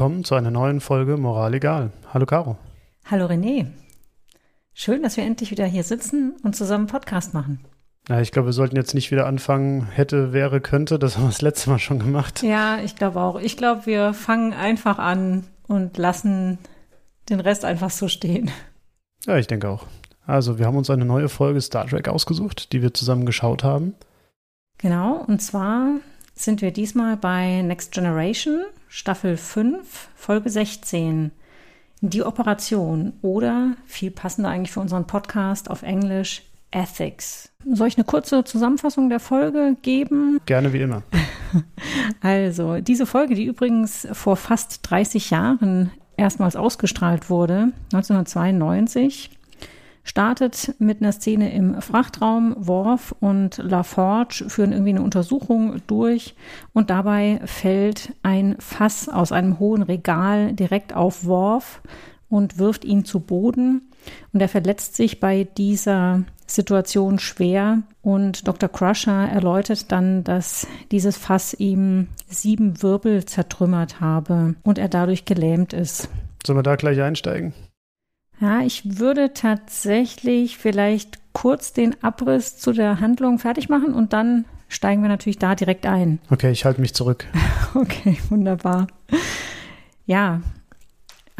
Willkommen zu einer neuen Folge Moral Egal. Hallo Caro. Hallo René. Schön, dass wir endlich wieder hier sitzen und zusammen Podcast machen. Ja, ich glaube, wir sollten jetzt nicht wieder anfangen, hätte, wäre, könnte. Das haben wir das letzte Mal schon gemacht. Ja, ich glaube auch. Ich glaube, wir fangen einfach an und lassen den Rest einfach so stehen. Ja, ich denke auch. Also, wir haben uns eine neue Folge Star Trek ausgesucht, die wir zusammen geschaut haben. Genau, und zwar sind wir diesmal bei Next Generation, Staffel 5, Folge 16. Die Operation oder viel passender eigentlich für unseren Podcast auf Englisch Ethics. Soll ich eine kurze Zusammenfassung der Folge geben? Gerne wie immer. Also, diese Folge, die übrigens vor fast 30 Jahren erstmals ausgestrahlt wurde, 1992, startet mit einer Szene im Frachtraum. Worf und LaForge führen irgendwie eine Untersuchung durch und dabei fällt ein Fass aus einem hohen Regal direkt auf Worf und wirft ihn zu Boden. Und er verletzt sich bei dieser Situation schwer. Und Dr. Crusher erläutert dann, dass dieses Fass ihm sieben Wirbel zertrümmert habe und er dadurch gelähmt ist. Sollen wir da gleich einsteigen? Ja, ich würde tatsächlich vielleicht kurz den Abriss zu der Handlung fertig machen und dann steigen wir natürlich da direkt ein. Okay, ich halte mich zurück. Okay, wunderbar. Ja,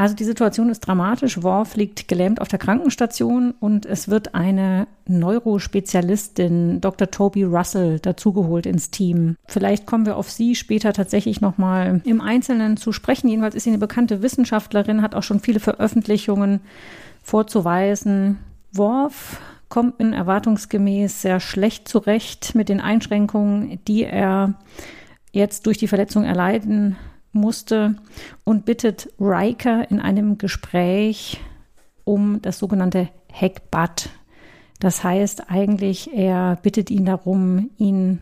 also die Situation ist dramatisch. Worf liegt gelähmt auf der Krankenstation und es wird eine Neurospezialistin, Dr. Toby Russell, dazugeholt ins Team. Vielleicht kommen wir auf sie später tatsächlich nochmal im Einzelnen zu sprechen. Jedenfalls ist sie eine bekannte Wissenschaftlerin, hat auch schon viele Veröffentlichungen vorzuweisen. Worf kommt in erwartungsgemäß sehr schlecht zurecht mit den Einschränkungen, die er jetzt durch die Verletzung erleiden musste und bittet Riker in einem Gespräch um das sogenannte Heckbutt. Das heißt eigentlich, er bittet ihn darum, ihn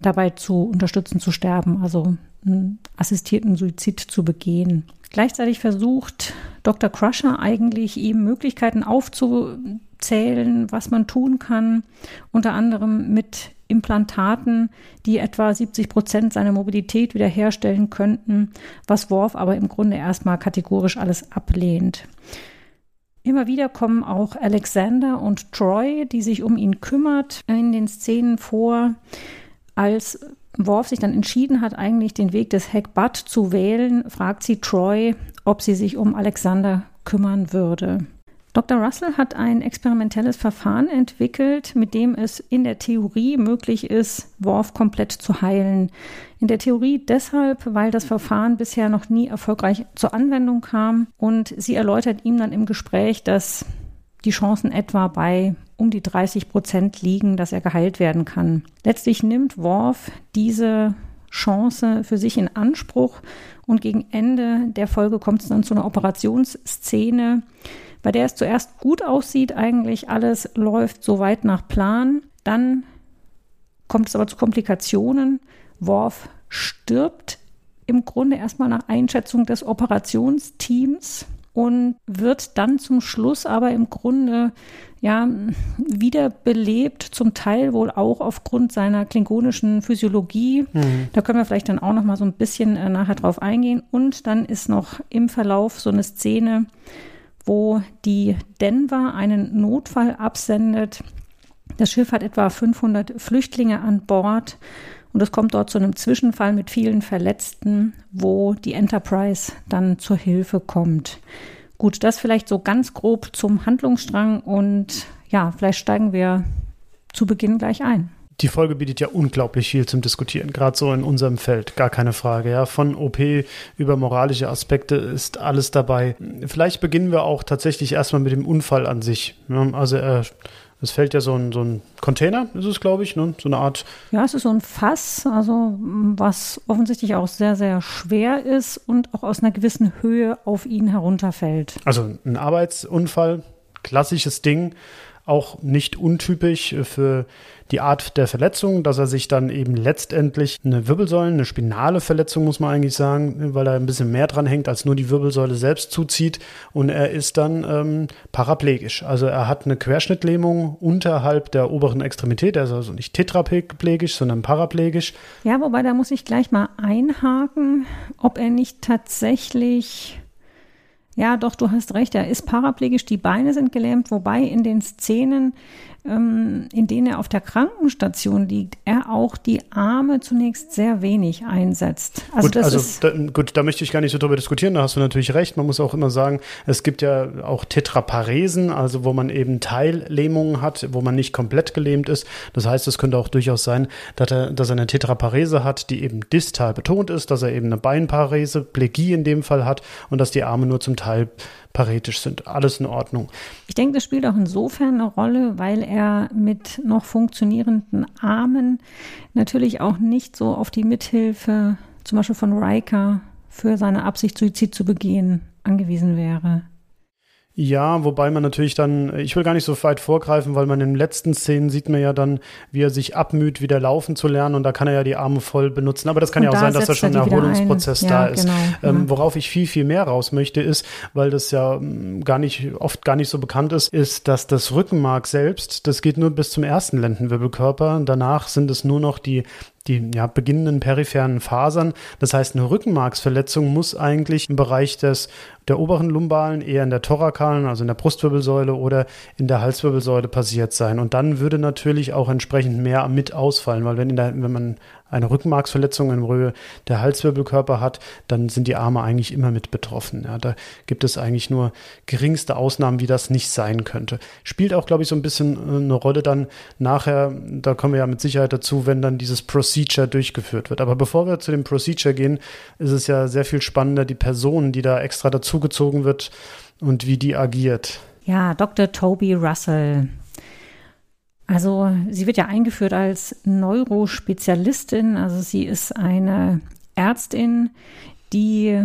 dabei zu unterstützen, zu sterben, also einen assistierten Suizid zu begehen. Gleichzeitig versucht Dr. Crusher eigentlich ihm Möglichkeiten aufzuzählen, was man tun kann, unter anderem mit Implantaten, die etwa 70 Prozent seiner Mobilität wiederherstellen könnten, was Worf aber im Grunde erstmal kategorisch alles ablehnt. Immer wieder kommen auch Alexander und Troy, die sich um ihn kümmert, in den Szenen vor, als Worf sich dann entschieden hat, eigentlich den Weg des Heckbutt zu wählen, fragt sie Troy, ob sie sich um Alexander kümmern würde. Dr. Russell hat ein experimentelles Verfahren entwickelt, mit dem es in der Theorie möglich ist, Worf komplett zu heilen. In der Theorie deshalb, weil das Verfahren bisher noch nie erfolgreich zur Anwendung kam und sie erläutert ihm dann im Gespräch, dass die Chancen etwa bei um die 30 Prozent liegen, dass er geheilt werden kann. Letztlich nimmt Worf diese Chance für sich in Anspruch und gegen Ende der Folge kommt es dann zu einer Operationsszene, bei der es zuerst gut aussieht, eigentlich alles läuft soweit nach Plan. Dann kommt es aber zu Komplikationen. Worf stirbt im Grunde erstmal nach Einschätzung des Operationsteams und wird dann zum Schluss aber im Grunde ja wiederbelebt, zum Teil wohl auch aufgrund seiner klingonischen Physiologie. Mhm. Da können wir vielleicht dann auch noch mal so ein bisschen äh, nachher drauf eingehen. Und dann ist noch im Verlauf so eine Szene, wo die Denver einen Notfall absendet. Das Schiff hat etwa 500 Flüchtlinge an Bord und es kommt dort zu einem Zwischenfall mit vielen Verletzten, wo die Enterprise dann zur Hilfe kommt. Gut, das vielleicht so ganz grob zum Handlungsstrang und ja, vielleicht steigen wir zu Beginn gleich ein die Folge bietet ja unglaublich viel zum Diskutieren, gerade so in unserem Feld, gar keine Frage. Ja, von OP über moralische Aspekte ist alles dabei. Vielleicht beginnen wir auch tatsächlich erstmal mit dem Unfall an sich. Ja, also äh, es fällt ja so ein, so ein Container, ist es, glaube ich, ne? so eine Art. Ja, es ist so ein Fass, also was offensichtlich auch sehr, sehr schwer ist und auch aus einer gewissen Höhe auf ihn herunterfällt. Also ein Arbeitsunfall, klassisches Ding auch nicht untypisch für die Art der Verletzung, dass er sich dann eben letztendlich eine Wirbelsäule, eine spinale Verletzung, muss man eigentlich sagen, weil er ein bisschen mehr dran hängt, als nur die Wirbelsäule selbst zuzieht. Und er ist dann ähm, paraplegisch. Also er hat eine Querschnittlähmung unterhalb der oberen Extremität. Er ist also nicht tetraplegisch, sondern paraplegisch. Ja, wobei da muss ich gleich mal einhaken, ob er nicht tatsächlich ja, doch, du hast recht, er ist paraplegisch, die Beine sind gelähmt, wobei in den Szenen, in denen er auf der Krankenstation liegt, er auch die Arme zunächst sehr wenig einsetzt. Also, gut, also da, gut, da möchte ich gar nicht so drüber diskutieren, da hast du natürlich recht. Man muss auch immer sagen, es gibt ja auch Tetraparesen, also wo man eben Teillähmungen hat, wo man nicht komplett gelähmt ist. Das heißt, es könnte auch durchaus sein, dass er, dass er eine Tetraparese hat, die eben distal betont ist, dass er eben eine Beinparese, Plegie in dem Fall hat und dass die Arme nur zum Teil paretisch sind. Alles in Ordnung. Ich denke, das spielt auch insofern eine Rolle, weil er mit noch funktionierenden Armen natürlich auch nicht so auf die Mithilfe zum Beispiel von Riker für seine Absicht, Suizid zu begehen, angewiesen wäre. Ja, wobei man natürlich dann, ich will gar nicht so weit vorgreifen, weil man in den letzten Szenen sieht man ja dann, wie er sich abmüht, wieder laufen zu lernen und da kann er ja die Arme voll benutzen. Aber das kann und ja auch da sein, dass da schon ein Erholungsprozess ein. da ja, ist. Genau, ähm. Worauf ich viel, viel mehr raus möchte, ist, weil das ja ähm, gar nicht, oft gar nicht so bekannt ist, ist, dass das Rückenmark selbst, das geht nur bis zum ersten Lendenwirbelkörper. Danach sind es nur noch die die ja, beginnenden peripheren Fasern. Das heißt, eine Rückenmarksverletzung muss eigentlich im Bereich des, der oberen Lumbalen, eher in der thorakalen, also in der Brustwirbelsäule oder in der Halswirbelsäule passiert sein. Und dann würde natürlich auch entsprechend mehr mit ausfallen, weil wenn, der, wenn man eine Rückenmarksverletzung in Höhe der Halswirbelkörper hat, dann sind die Arme eigentlich immer mit betroffen. Ja, da gibt es eigentlich nur geringste Ausnahmen, wie das nicht sein könnte. Spielt auch, glaube ich, so ein bisschen äh, eine Rolle dann nachher, da kommen wir ja mit Sicherheit dazu, wenn dann dieses Procedure durchgeführt wird. Aber bevor wir zu dem Procedure gehen, ist es ja sehr viel spannender, die Person, die da extra dazugezogen wird und wie die agiert. Ja, Dr. Toby Russell. Also sie wird ja eingeführt als Neurospezialistin. Also sie ist eine Ärztin, die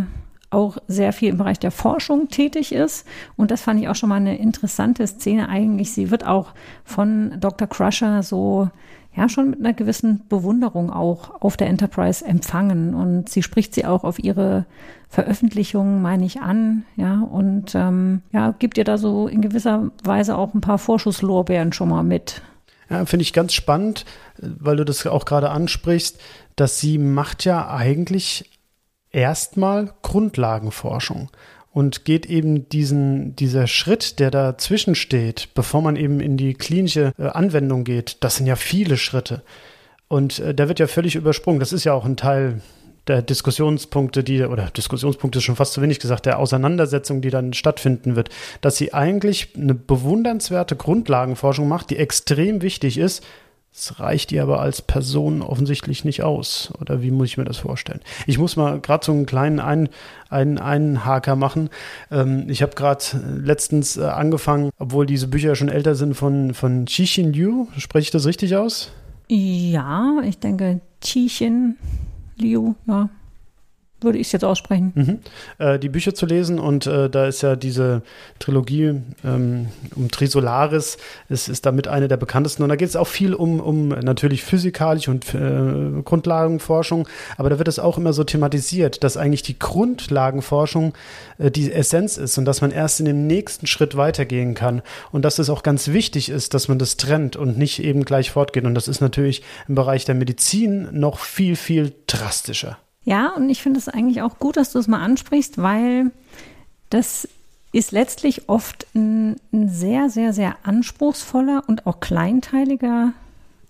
auch sehr viel im Bereich der Forschung tätig ist. Und das fand ich auch schon mal eine interessante Szene eigentlich. Sie wird auch von Dr. Crusher so, ja, schon mit einer gewissen Bewunderung auch auf der Enterprise empfangen. Und sie spricht sie auch auf ihre Veröffentlichungen, meine ich, an, ja, und ähm, ja, gibt ihr da so in gewisser Weise auch ein paar Vorschusslorbeeren schon mal mit. Ja, finde ich ganz spannend, weil du das auch gerade ansprichst, dass sie macht ja eigentlich erstmal Grundlagenforschung und geht eben diesen, dieser Schritt, der dazwischen steht, bevor man eben in die klinische äh, Anwendung geht, das sind ja viele Schritte. Und äh, der wird ja völlig übersprungen. Das ist ja auch ein Teil der Diskussionspunkte, die, oder Diskussionspunkte ist schon fast zu wenig gesagt, der Auseinandersetzung, die dann stattfinden wird, dass sie eigentlich eine bewundernswerte Grundlagenforschung macht, die extrem wichtig ist. Es reicht ihr aber als Person offensichtlich nicht aus. Oder wie muss ich mir das vorstellen? Ich muss mal gerade so einen kleinen Ein, einen Einhaker machen. Ähm, ich habe gerade letztens äh, angefangen, obwohl diese Bücher schon älter sind, von, von Qixin Liu. Spreche ich das richtig aus? Ja, ich denke Qixin Liu, ja würde ich es jetzt aussprechen. Mhm. Äh, die Bücher zu lesen und äh, da ist ja diese Trilogie ähm, um Trisolaris, ist, ist damit eine der bekanntesten und da geht es auch viel um, um natürlich physikalische und äh, Grundlagenforschung, aber da wird es auch immer so thematisiert, dass eigentlich die Grundlagenforschung äh, die Essenz ist und dass man erst in dem nächsten Schritt weitergehen kann und dass es auch ganz wichtig ist, dass man das trennt und nicht eben gleich fortgeht und das ist natürlich im Bereich der Medizin noch viel, viel drastischer. Ja, und ich finde es eigentlich auch gut, dass du es mal ansprichst, weil das ist letztlich oft ein, ein, sehr, sehr, sehr anspruchsvoller und auch kleinteiliger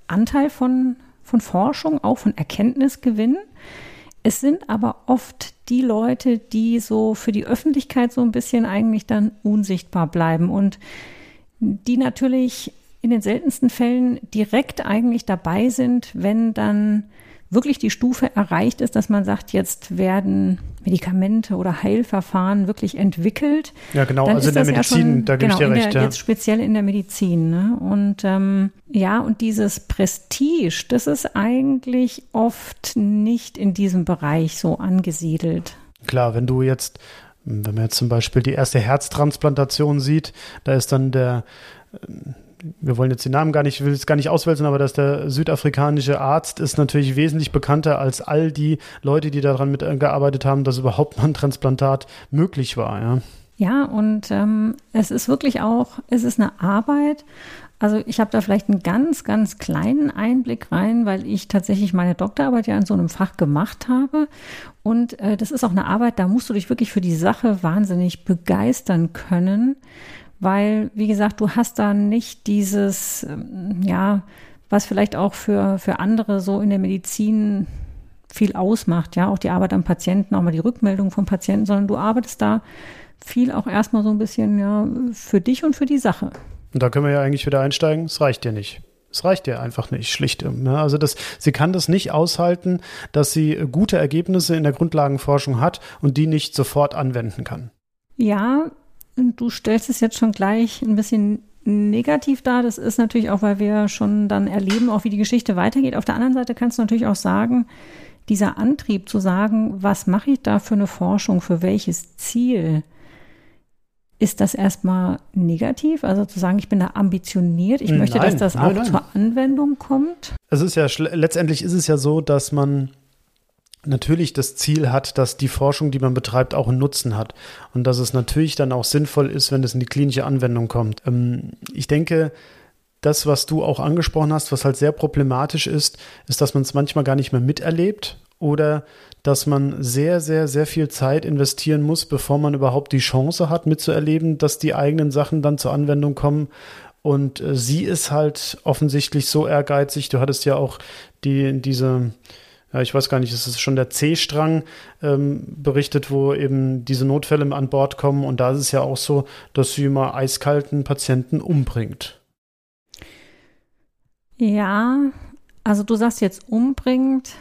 Anteil von, von Forschung, auch von Erkenntnisgewinn. Es sind aber oft die Leute, die so für die Öffentlichkeit so ein bisschen eigentlich dann unsichtbar bleiben und die natürlich in den seltensten Fällen direkt eigentlich dabei sind, wenn dann wirklich die Stufe erreicht ist, dass man sagt, jetzt werden Medikamente oder Heilverfahren wirklich entwickelt. Ja, genau, also in der Medizin, ja schon, da gebe genau, ich dir recht. Der, ja. Jetzt speziell in der Medizin. Ne? Und ähm, ja, und dieses Prestige, das ist eigentlich oft nicht in diesem Bereich so angesiedelt. Klar, wenn du jetzt, wenn man jetzt zum Beispiel die erste Herztransplantation sieht, da ist dann der wir wollen jetzt den Namen gar nicht, ich will es gar nicht auswälzen, aber dass der südafrikanische Arzt ist natürlich wesentlich bekannter als all die Leute, die daran mitgearbeitet haben, dass überhaupt mal ein Transplantat möglich war. Ja, ja und ähm, es ist wirklich auch, es ist eine Arbeit. Also ich habe da vielleicht einen ganz, ganz kleinen Einblick rein, weil ich tatsächlich meine Doktorarbeit ja in so einem Fach gemacht habe. Und äh, das ist auch eine Arbeit, da musst du dich wirklich für die Sache wahnsinnig begeistern können weil, wie gesagt, du hast da nicht dieses, ähm, ja, was vielleicht auch für, für andere so in der Medizin viel ausmacht, ja, auch die Arbeit am Patienten, auch mal die Rückmeldung vom Patienten, sondern du arbeitest da viel auch erstmal so ein bisschen, ja, für dich und für die Sache. Und da können wir ja eigentlich wieder einsteigen, es reicht dir nicht. Es reicht dir einfach nicht, schlicht. Ne? Also das, sie kann das nicht aushalten, dass sie gute Ergebnisse in der Grundlagenforschung hat und die nicht sofort anwenden kann. Ja, Du stellst es jetzt schon gleich ein bisschen negativ dar. Das ist natürlich auch, weil wir schon dann erleben, auch wie die Geschichte weitergeht. Auf der anderen Seite kannst du natürlich auch sagen, dieser Antrieb zu sagen, was mache ich da für eine Forschung, für welches Ziel, ist das erstmal negativ? Also zu sagen, ich bin da ambitioniert, ich möchte, nein, dass das nein, auch nein. zur Anwendung kommt? Es ist ja, letztendlich ist es ja so, dass man natürlich das Ziel hat, dass die Forschung, die man betreibt, auch einen Nutzen hat. Und dass es natürlich dann auch sinnvoll ist, wenn es in die klinische Anwendung kommt. Ähm, ich denke, das, was du auch angesprochen hast, was halt sehr problematisch ist, ist, dass man es manchmal gar nicht mehr miterlebt oder dass man sehr, sehr, sehr viel Zeit investieren muss, bevor man überhaupt die Chance hat, mitzuerleben, dass die eigenen Sachen dann zur Anwendung kommen. Und äh, sie ist halt offensichtlich so ehrgeizig. Du hattest ja auch die, diese, ja, ich weiß gar nicht, es ist schon der C-Strang ähm, berichtet, wo eben diese Notfälle an Bord kommen. Und da ist es ja auch so, dass sie immer eiskalten Patienten umbringt. Ja, also du sagst jetzt umbringt.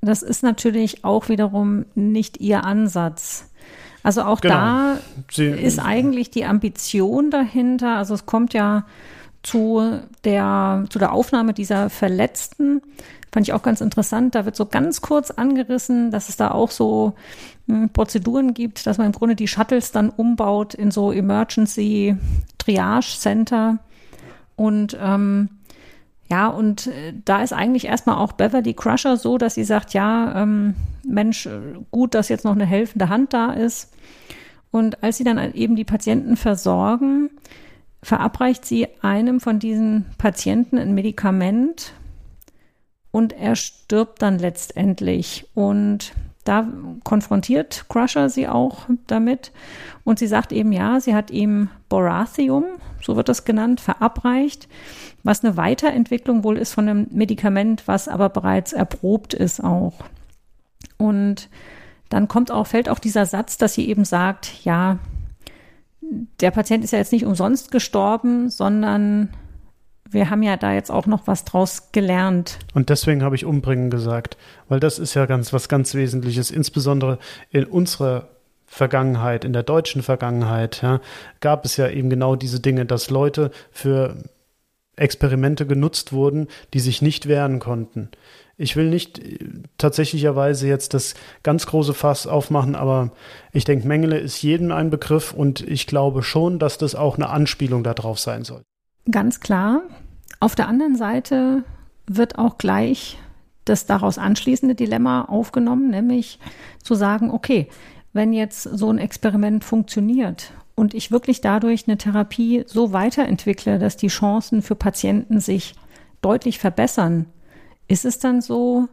Das ist natürlich auch wiederum nicht ihr Ansatz. Also auch genau. da Sie, ist eigentlich die Ambition dahinter. Also es kommt ja zu der, zu der Aufnahme dieser Verletzten Fand ich auch ganz interessant. Da wird so ganz kurz angerissen, dass es da auch so hm, Prozeduren gibt, dass man im Grunde die Shuttles dann umbaut in so Emergency Triage Center. Und ähm, ja, und äh, da ist eigentlich erstmal auch Beverly Crusher so, dass sie sagt, ja, ähm, Mensch, äh, gut, dass jetzt noch eine helfende Hand da ist. Und als sie dann eben die Patienten versorgen, verabreicht sie einem von diesen Patienten ein Medikament, und er stirbt dann letztendlich. Und da konfrontiert Crusher sie auch damit und sie sagt eben, ja, sie hat ihm Borathium, so wird das genannt, verabreicht, was eine Weiterentwicklung wohl ist von einem Medikament, was aber bereits erprobt ist auch. Und dann kommt auch, fällt auch dieser Satz, dass sie eben sagt, ja, der Patient ist ja jetzt nicht umsonst gestorben, sondern wir haben ja da jetzt auch noch was draus gelernt. Und deswegen habe ich umbringen gesagt, weil das ist ja ganz was ganz Wesentliches, insbesondere in unserer Vergangenheit, in der deutschen Vergangenheit, ja, gab es ja eben genau diese Dinge, dass Leute für Experimente genutzt wurden, die sich nicht wehren konnten. Ich will nicht äh, tatsächlicherweise jetzt das ganz große Fass aufmachen, aber ich denke, Mengele ist jedem ein Begriff und ich glaube schon, dass das auch eine Anspielung darauf sein soll. Ganz klar. Auf der anderen Seite wird auch gleich das daraus anschließende Dilemma aufgenommen, nämlich zu sagen, okay, wenn jetzt so ein Experiment funktioniert und ich wirklich dadurch eine Therapie so weiterentwickle, dass die Chancen für Patienten sich deutlich verbessern, ist es dann so,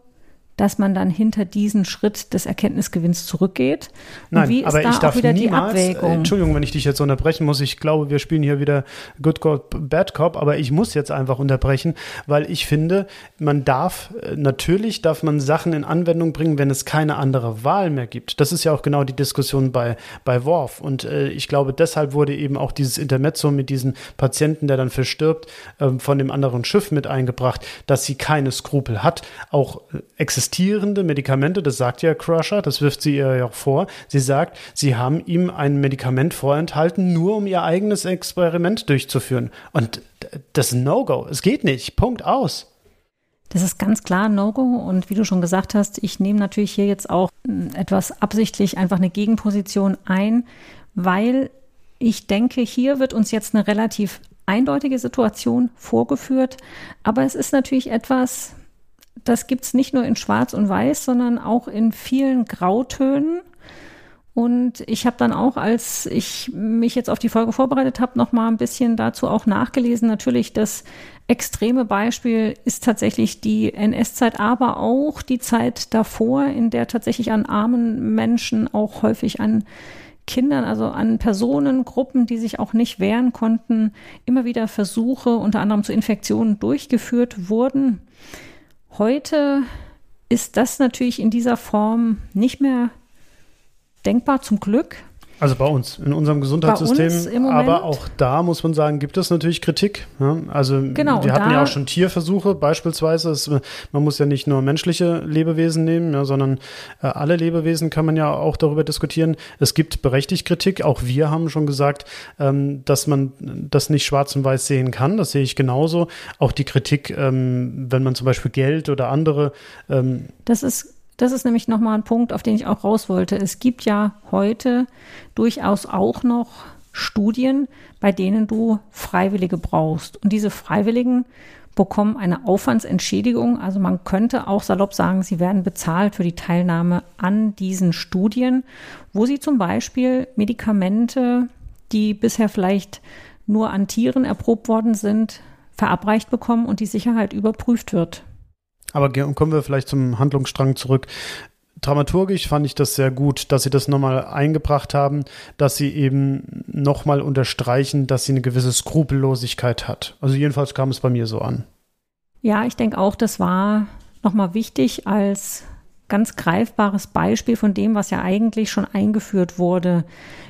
dass man dann hinter diesen Schritt des Erkenntnisgewinns zurückgeht. Und Nein, wie ist aber da ich darf wieder niemals, die Abwägung? Entschuldigung, wenn ich dich jetzt unterbrechen muss. Ich glaube, wir spielen hier wieder Good Cop, Bad Cop, aber ich muss jetzt einfach unterbrechen, weil ich finde, man darf, äh, natürlich darf man Sachen in Anwendung bringen, wenn es keine andere Wahl mehr gibt. Das ist ja auch genau die Diskussion bei, bei Worf. Und äh, ich glaube, deshalb wurde eben auch dieses Intermezzo mit diesem Patienten, der dann verstirbt, äh, von dem anderen Schiff mit eingebracht, dass sie keine Skrupel hat, auch äh, existiert existierende Medikamente, das sagt ja Crusher, das wirft sie ihr ja auch vor. Sie sagt, sie haben ihm ein Medikament vorenthalten, nur um ihr eigenes Experiment durchzuführen. Und das ist ein No-Go. Es geht nicht. Punkt aus. Das ist ganz klar No-Go. Und wie du schon gesagt hast, ich nehme natürlich hier jetzt auch etwas absichtlich einfach eine Gegenposition ein, weil ich denke, hier wird uns jetzt eine relativ eindeutige Situation vorgeführt, aber es ist natürlich etwas, das gibt es nicht nur in Schwarz und Weiß, sondern auch in vielen Grautönen. Und ich habe dann auch, als ich mich jetzt auf die Folge vorbereitet habe, noch mal ein bisschen dazu auch nachgelesen. Natürlich, das extreme Beispiel ist tatsächlich die NS-Zeit, aber auch die Zeit davor, in der tatsächlich an armen Menschen auch häufig an Kindern, also an Personengruppen, die sich auch nicht wehren konnten, immer wieder Versuche unter anderem zu Infektionen durchgeführt wurden. Heute ist das natürlich in dieser Form nicht mehr denkbar, zum Glück. Also bei uns, in unserem Gesundheitssystem. Aber auch da muss man sagen, gibt es natürlich Kritik. Also genau, wir hatten ja auch schon Tierversuche beispielsweise. Es, man muss ja nicht nur menschliche Lebewesen nehmen, ja, sondern äh, alle Lebewesen kann man ja auch darüber diskutieren. Es gibt berechtigt Kritik. Auch wir haben schon gesagt, ähm, dass man das nicht schwarz und weiß sehen kann. Das sehe ich genauso. Auch die Kritik, ähm, wenn man zum Beispiel Geld oder andere. Ähm, das ist das ist nämlich nochmal ein Punkt, auf den ich auch raus wollte. Es gibt ja heute durchaus auch noch Studien, bei denen du Freiwillige brauchst. Und diese Freiwilligen bekommen eine Aufwandsentschädigung. Also man könnte auch salopp sagen, sie werden bezahlt für die Teilnahme an diesen Studien, wo sie zum Beispiel Medikamente, die bisher vielleicht nur an Tieren erprobt worden sind, verabreicht bekommen und die Sicherheit überprüft wird. Aber kommen wir vielleicht zum Handlungsstrang zurück. Dramaturgisch fand ich das sehr gut, dass sie das nochmal eingebracht haben, dass sie eben nochmal unterstreichen, dass sie eine gewisse Skrupellosigkeit hat. Also jedenfalls kam es bei mir so an. Ja, ich denke auch, das war nochmal wichtig als ganz greifbares Beispiel von dem, was ja eigentlich schon eingeführt wurde,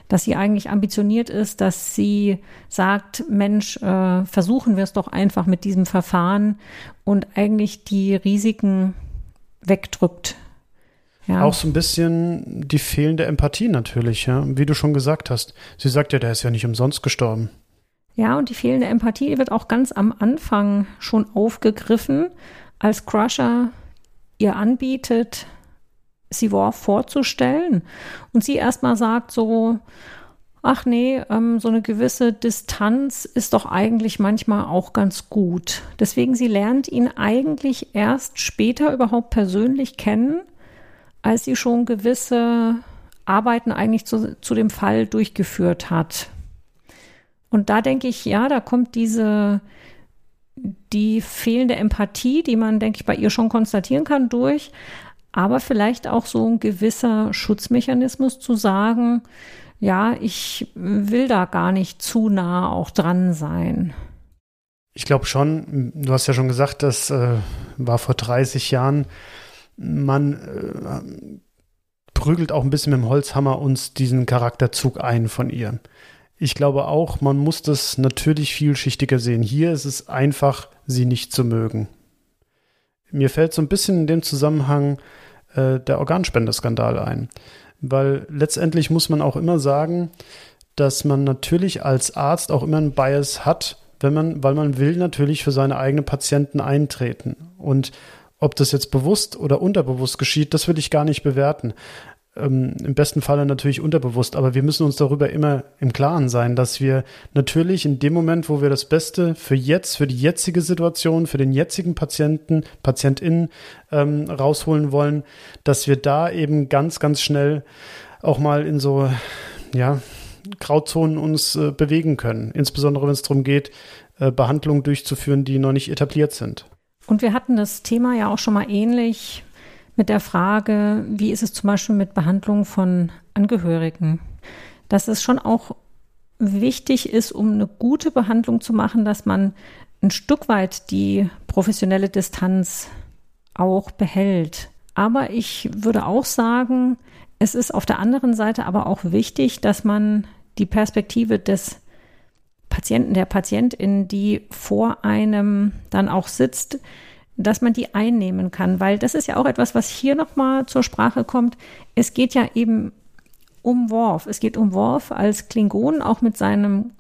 dass sie eigentlich ambitioniert ist, dass sie sagt, Mensch, äh, versuchen wir es doch einfach mit diesem Verfahren und eigentlich die Risiken wegdrückt. Ja. Auch so ein bisschen die fehlende Empathie natürlich, ja, wie du schon gesagt hast. Sie sagt ja, der ist ja nicht umsonst gestorben. Ja, und die fehlende Empathie wird auch ganz am Anfang schon aufgegriffen, als Crusher ihr anbietet, Sivor vorzustellen und sie erstmal sagt so, ach nee, ähm, so eine gewisse Distanz ist doch eigentlich manchmal auch ganz gut. Deswegen, sie lernt ihn eigentlich erst später überhaupt persönlich kennen, als sie schon gewisse Arbeiten eigentlich zu, zu dem Fall durchgeführt hat. Und da denke ich, ja, da kommt diese, die fehlende Empathie, die man, denke ich, bei ihr schon konstatieren kann, durch. Aber vielleicht auch so ein gewisser Schutzmechanismus zu sagen, ja, ich will da gar nicht zu nah auch dran sein. Ich glaube schon, du hast ja schon gesagt, das äh, war vor 30 Jahren. Man äh, prügelt auch ein bisschen mit dem Holzhammer uns diesen Charakterzug ein von ihr. Ich glaube auch, man muss das natürlich vielschichtiger sehen. Hier ist es einfach, sie nicht zu mögen. Mir fällt so ein bisschen in dem Zusammenhang äh, der Organspendeskandal ein. Weil letztendlich muss man auch immer sagen, dass man natürlich als Arzt auch immer einen Bias hat, wenn man, weil man will natürlich für seine eigenen Patienten eintreten. Und ob das jetzt bewusst oder unterbewusst geschieht, das will ich gar nicht bewerten ähm, im besten Falle natürlich unterbewusst, aber wir müssen uns darüber immer im Klaren sein, dass wir natürlich in dem Moment, wo wir das Beste für jetzt, für die jetzige Situation, für den jetzigen Patienten, PatientInnen ähm, rausholen wollen, dass wir da eben ganz, ganz schnell auch mal in so, ja, Grauzonen uns äh, bewegen können. Insbesondere wenn es darum geht, äh, Behandlungen durchzuführen, die noch nicht etabliert sind. Und wir hatten das Thema ja auch schon mal ähnlich mit der Frage, wie ist es zum Beispiel mit Behandlung von Angehörigen? Dass es schon auch wichtig ist, um eine gute Behandlung zu machen, dass man ein Stück weit die professionelle Distanz auch behält. Aber ich würde auch sagen, es ist auf der anderen Seite aber auch wichtig, dass man die Perspektive des Patienten, der Patientin, die vor einem dann auch sitzt, dass man die einnehmen kann, weil das ist ja auch etwas, was hier nochmal zur Sprache kommt. Es geht ja eben um Worf. Es geht um Worf als Klingon, auch mit seinem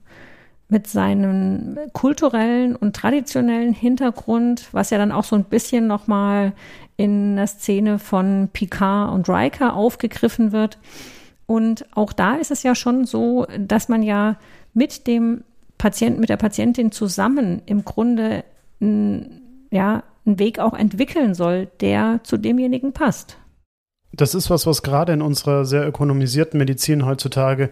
mit seinem kulturellen und traditionellen Hintergrund, was ja dann auch so ein bisschen nochmal in der Szene von Picard und Riker aufgegriffen wird. Und auch da ist es ja schon so, dass man ja mit dem Patient, mit der Patientin zusammen im Grunde ja, einen Weg auch entwickeln soll, der zu demjenigen passt. Das ist was, was gerade in unserer sehr ökonomisierten Medizin heutzutage,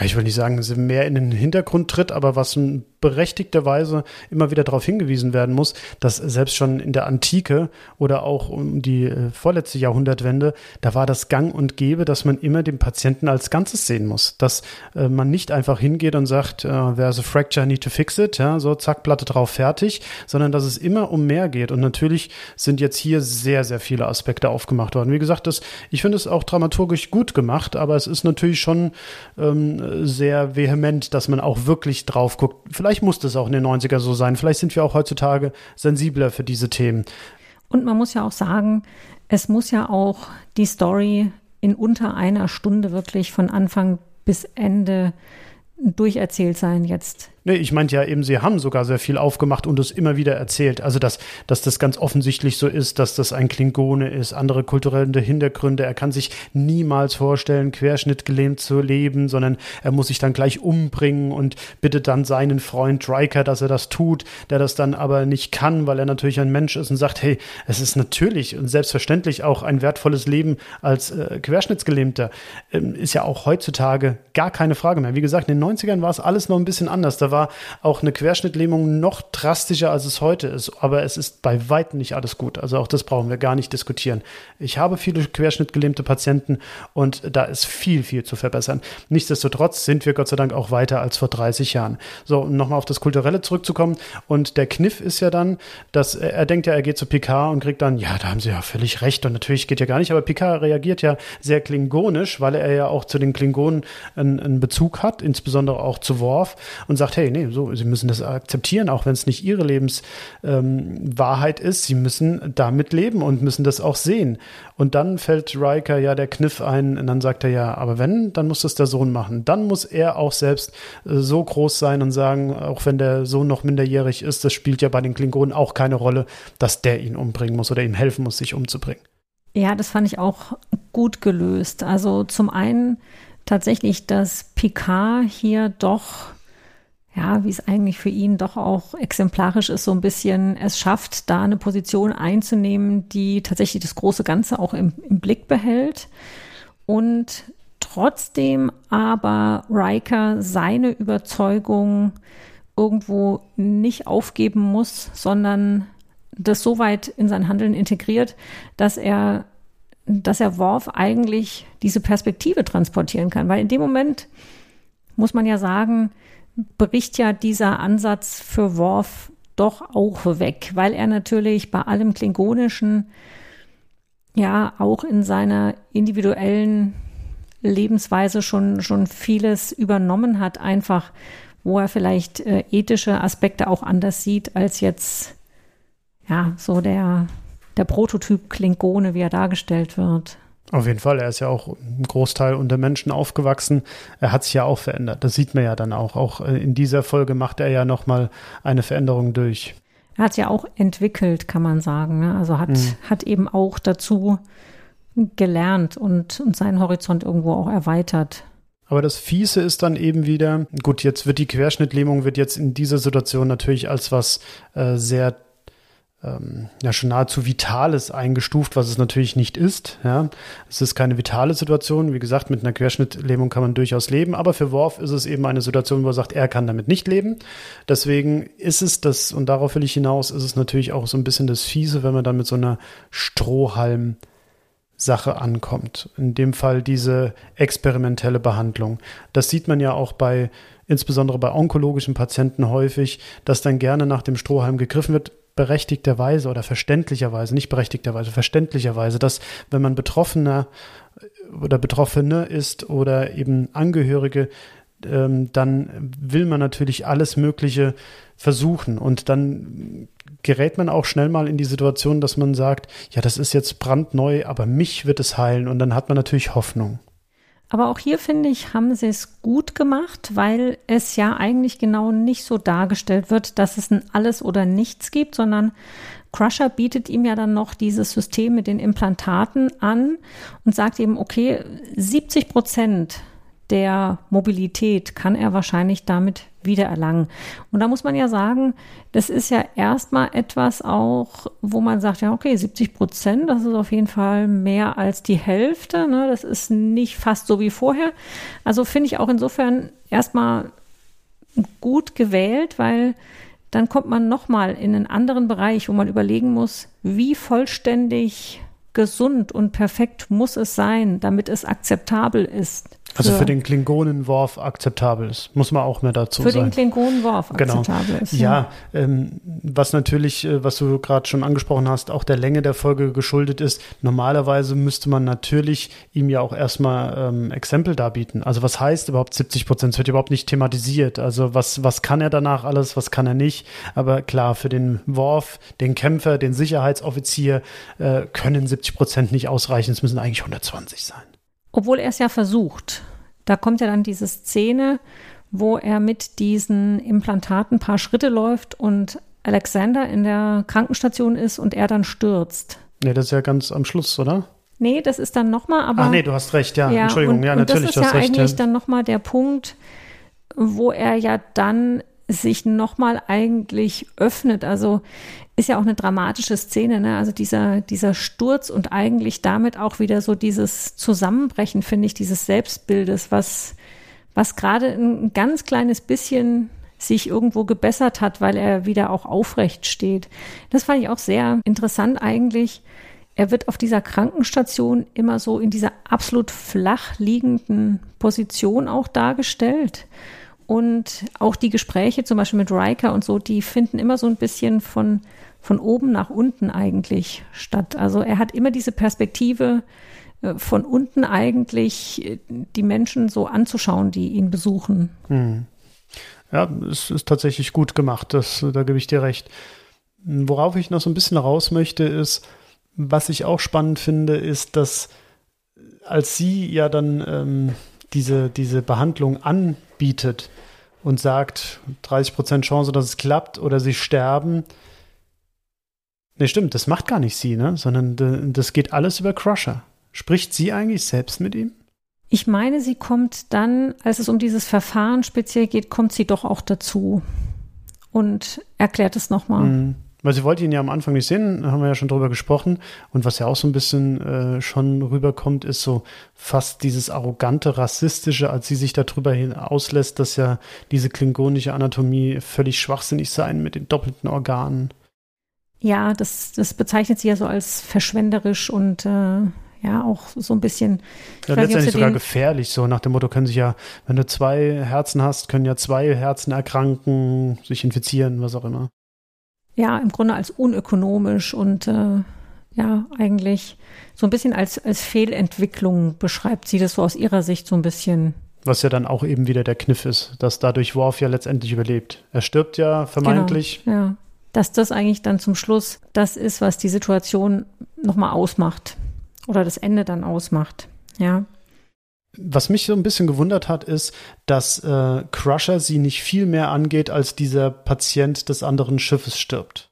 ich will nicht sagen, mehr in den Hintergrund tritt, aber was ein berechtigterweise immer wieder darauf hingewiesen werden muss, dass selbst schon in der Antike oder auch um die äh, vorletzte Jahrhundertwende, da war das Gang und Gäbe, dass man immer den Patienten als Ganzes sehen muss. Dass äh, man nicht einfach hingeht und sagt, äh, there's a fracture, I need to fix it, ja, so zack, Platte drauf, fertig, sondern dass es immer um mehr geht. Und natürlich sind jetzt hier sehr, sehr viele Aspekte aufgemacht worden. Wie gesagt, das, ich finde es auch dramaturgisch gut gemacht, aber es ist natürlich schon ähm, sehr vehement, dass man auch wirklich drauf guckt. Vielleicht Vielleicht muss das auch in den 90er so sein. Vielleicht sind wir auch heutzutage sensibler für diese Themen. Und man muss ja auch sagen, es muss ja auch die Story in unter einer Stunde wirklich von Anfang bis Ende durcherzählt sein jetzt. Nee, ich meinte ja eben, sie haben sogar sehr viel aufgemacht und es immer wieder erzählt. Also, dass, dass das ganz offensichtlich so ist, dass das ein Klingone ist, andere kulturelle Hintergründe. Er kann sich niemals vorstellen, querschnittgelähmt zu leben, sondern er muss sich dann gleich umbringen und bittet dann seinen Freund Riker, dass er das tut, der das dann aber nicht kann, weil er natürlich ein Mensch ist und sagt, hey, es ist natürlich und selbstverständlich auch ein wertvolles Leben als äh, Querschnittsgelähmter. Ähm, ist ja auch heutzutage gar keine Frage mehr. Wie gesagt, in den 90ern war es alles noch ein bisschen anders. Da war auch eine Querschnittlähmung noch drastischer, als es heute ist. Aber es ist bei weitem nicht alles gut. Also auch das brauchen wir gar nicht diskutieren. Ich habe viele querschnittgelähmte Patienten und da ist viel, viel zu verbessern. Nichtsdestotrotz sind wir Gott sei Dank auch weiter als vor 30 Jahren. So, um nochmal auf das Kulturelle zurückzukommen. Und der Kniff ist ja dann, dass er, denkt ja, er geht zu Picard und kriegt dann, ja, da haben Sie ja völlig recht und natürlich geht ja gar nicht. Aber Picard reagiert ja sehr klingonisch, weil er ja auch zu den Klingonen einen, einen Bezug hat, insbesondere auch zu Worf und sagt, hey, nee, so, sie müssen das akzeptieren, auch wenn es nicht ihre Lebenswahrheit ähm, ist. Sie müssen damit leben und müssen das auch sehen. Und dann fällt Riker ja der Kniff ein und dann sagt er ja, aber wenn, dann muss das der Sohn machen. Dann muss er auch selbst äh, so groß sein und sagen, auch wenn der Sohn noch minderjährig ist, das spielt ja bei den Klingonen auch keine Rolle, dass der ihn umbringen muss oder ihm helfen muss, sich umzubringen. Ja, das fand ich auch gut gelöst. Also zum einen tatsächlich, dass Picard hier doch ja, wie es eigentlich für ihn doch auch exemplarisch ist, so ein bisschen es schafft, da eine Position einzunehmen, die tatsächlich das große Ganze auch im, im Blick behält und trotzdem aber Riker seine Überzeugung irgendwo nicht aufgeben muss, sondern das so weit in sein Handeln integriert, dass er, dass er Worf eigentlich diese Perspektive transportieren kann. Weil in dem Moment muss man ja sagen, bricht ja dieser Ansatz für Worf doch auch weg, weil er natürlich bei allem Klingonischen ja auch in seiner individuellen Lebensweise schon, schon vieles übernommen hat, einfach wo er vielleicht äh, ethische Aspekte auch anders sieht als jetzt ja so der, der Prototyp Klingone, wie er dargestellt wird. Auf jeden Fall, er ist ja auch ein Großteil unter Menschen aufgewachsen. Er hat sich ja auch verändert. Das sieht man ja dann auch. Auch äh, in dieser Folge macht er ja nochmal eine Veränderung durch. Er hat ja auch entwickelt, kann man sagen. Ne? Also hat, mhm. hat eben auch dazu gelernt und, und seinen Horizont irgendwo auch erweitert. Aber das Fiese ist dann eben wieder, gut, jetzt wird die Querschnittlähmung wird jetzt in dieser Situation natürlich als was äh, sehr ähm, ja schon nahezu Vitales eingestuft, was es natürlich nicht ist. Ja. Es ist keine vitale Situation. Wie gesagt, mit einer Querschnittlähmung kann man durchaus leben, aber für Worf ist es eben eine Situation, wo er sagt, er kann damit nicht leben. Deswegen ist es das, und darauf will ich hinaus, ist es natürlich auch so ein bisschen das Fiese, wenn man dann mit so einer Strohhalm Sache ankommt. In dem Fall diese experimentelle Behandlung. Das sieht man ja auch bei insbesondere bei onkologischen Patienten häufig, dass dann gerne nach dem Strohhalm gegriffen wird, berechtigterweise oder verständlicherweise, nicht berechtigterweise, verständlicherweise, dass wenn man Betroffener oder Betroffene ist oder eben Angehörige, ähm, dann will man natürlich alles Mögliche versuchen und dann gerät man auch schnell mal in die Situation, dass man sagt, ja, das ist jetzt brandneu, aber mich wird es heilen und dann hat man natürlich Hoffnung. Aber auch hier finde ich, haben sie es gut gemacht, weil es ja eigentlich genau nicht so dargestellt wird, dass es ein Alles oder Nichts gibt, sondern Crusher bietet ihm ja dann noch dieses System mit den Implantaten an und sagt eben, okay, 70 Prozent der Mobilität kann er wahrscheinlich damit wiedererlangen. Und da muss man ja sagen, das ist ja erstmal etwas auch, wo man sagt, ja, okay, 70 Prozent, das ist auf jeden Fall mehr als die Hälfte. Ne? Das ist nicht fast so wie vorher. Also finde ich auch insofern erstmal gut gewählt, weil dann kommt man nochmal in einen anderen Bereich, wo man überlegen muss, wie vollständig gesund und perfekt muss es sein, damit es akzeptabel ist. Also für den Klingonenworf akzeptabel ist, muss man auch mehr dazu für sagen. Für den Klingonenworf genau. akzeptabel ist. Ja, ja ähm, was natürlich, äh, was du gerade schon angesprochen hast, auch der Länge der Folge geschuldet ist. Normalerweise müsste man natürlich ihm ja auch erstmal ähm, Exempel darbieten. Also was heißt überhaupt 70 Prozent? Es wird überhaupt nicht thematisiert. Also was, was kann er danach alles, was kann er nicht? Aber klar, für den Worf, den Kämpfer, den Sicherheitsoffizier äh, können 70 Prozent nicht ausreichen. Es müssen eigentlich 120 sein. Obwohl er es ja versucht. Da kommt ja dann diese Szene, wo er mit diesen Implantaten ein paar Schritte läuft und Alexander in der Krankenstation ist und er dann stürzt. Nee, das ist ja ganz am Schluss, oder? Nee, das ist dann nochmal, aber. Ach nee, du hast recht, ja. ja Entschuldigung, und, ja, natürlich. Und das ist ja recht, eigentlich ja. dann nochmal der Punkt, wo er ja dann sich nochmal eigentlich öffnet. Also ist ja auch eine dramatische Szene, ne? Also dieser, dieser Sturz und eigentlich damit auch wieder so dieses Zusammenbrechen, finde ich, dieses Selbstbildes, was, was gerade ein ganz kleines bisschen sich irgendwo gebessert hat, weil er wieder auch aufrecht steht. Das fand ich auch sehr interessant eigentlich. Er wird auf dieser Krankenstation immer so in dieser absolut flach liegenden Position auch dargestellt. Und auch die Gespräche zum Beispiel mit Riker und so, die finden immer so ein bisschen von, von oben nach unten eigentlich statt. Also er hat immer diese Perspektive, äh, von unten eigentlich äh, die Menschen so anzuschauen, die ihn besuchen. Hm. Ja, es ist tatsächlich gut gemacht, das, da gebe ich dir recht. Worauf ich noch so ein bisschen raus möchte, ist, was ich auch spannend finde, ist, dass als sie ja dann ähm, diese, diese Behandlung anbietet und sagt, 30% Chance, dass es klappt oder sie sterben. Ne, stimmt, das macht gar nicht sie, ne? Sondern das geht alles über Crusher. Spricht sie eigentlich selbst mit ihm? Ich meine, sie kommt dann, als es um dieses Verfahren speziell geht, kommt sie doch auch dazu und erklärt es nochmal. Mhm. Weil sie wollte ihn ja am Anfang nicht sehen, haben wir ja schon drüber gesprochen. Und was ja auch so ein bisschen äh, schon rüberkommt, ist so fast dieses arrogante, rassistische, als sie sich darüber hin auslässt, dass ja diese klingonische Anatomie völlig schwachsinnig sein mit den doppelten Organen. Ja, das, das bezeichnet sie ja so als verschwenderisch und äh, ja, auch so ein bisschen. Ja, letztendlich nicht, sogar gefährlich, so nach dem Motto, können sich ja, wenn du zwei Herzen hast, können ja zwei Herzen erkranken, sich infizieren, was auch immer ja, im Grunde als unökonomisch und äh, ja, eigentlich so ein bisschen als, als Fehlentwicklung beschreibt sie das so aus ihrer Sicht so ein bisschen. Was ja dann auch eben wieder der Kniff ist, dass dadurch Worf ja letztendlich überlebt. Er stirbt ja vermeintlich. Genau, ja. Dass das eigentlich dann zum Schluss das ist, was die Situation nochmal ausmacht. Oder das Ende dann ausmacht. Ja. Was mich so ein bisschen gewundert hat, ist, dass äh, Crusher sie nicht viel mehr angeht, als dieser Patient des anderen Schiffes stirbt.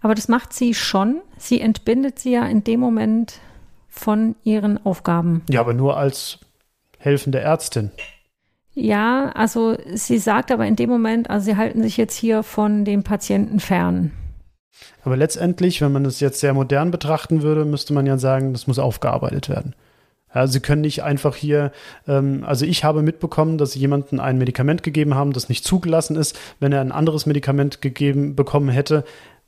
Aber das macht sie schon. Sie entbindet sie ja in dem Moment von ihren Aufgaben. Ja, aber nur als helfende Ärztin. Ja, also sie sagt aber in dem Moment, also sie halten sich jetzt hier von dem Patienten fern. Aber letztendlich, wenn man es jetzt sehr modern betrachten würde, müsste man ja sagen, das muss aufgearbeitet werden. Ja, sie können nicht einfach hier, ähm, also ich habe mitbekommen, dass sie jemandem ein Medikament gegeben haben, das nicht zugelassen ist. Wenn er ein anderes Medikament gegeben bekommen hätte,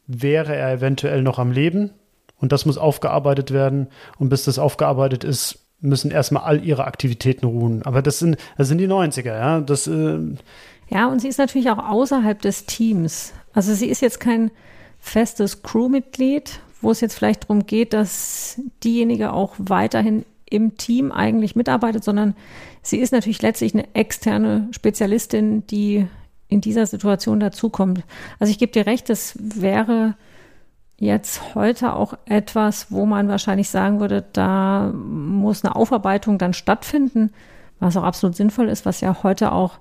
wäre er eventuell noch am Leben. Und das muss aufgearbeitet werden. Und bis das aufgearbeitet ist, müssen erstmal all ihre Aktivitäten ruhen. Aber das sind, das sind die 90er, ja. Das, äh ja, und sie ist natürlich auch außerhalb des Teams. Also sie ist jetzt kein festes Crewmitglied, wo es jetzt vielleicht darum geht, dass diejenige auch weiterhin im Team eigentlich mitarbeitet, sondern sie ist natürlich letztlich eine externe Spezialistin, die in dieser Situation dazukommt. Also ich gebe dir recht, das wäre jetzt heute auch etwas, wo man wahrscheinlich sagen würde, da muss eine Aufarbeitung dann stattfinden, was auch absolut sinnvoll ist, was ja heute auch,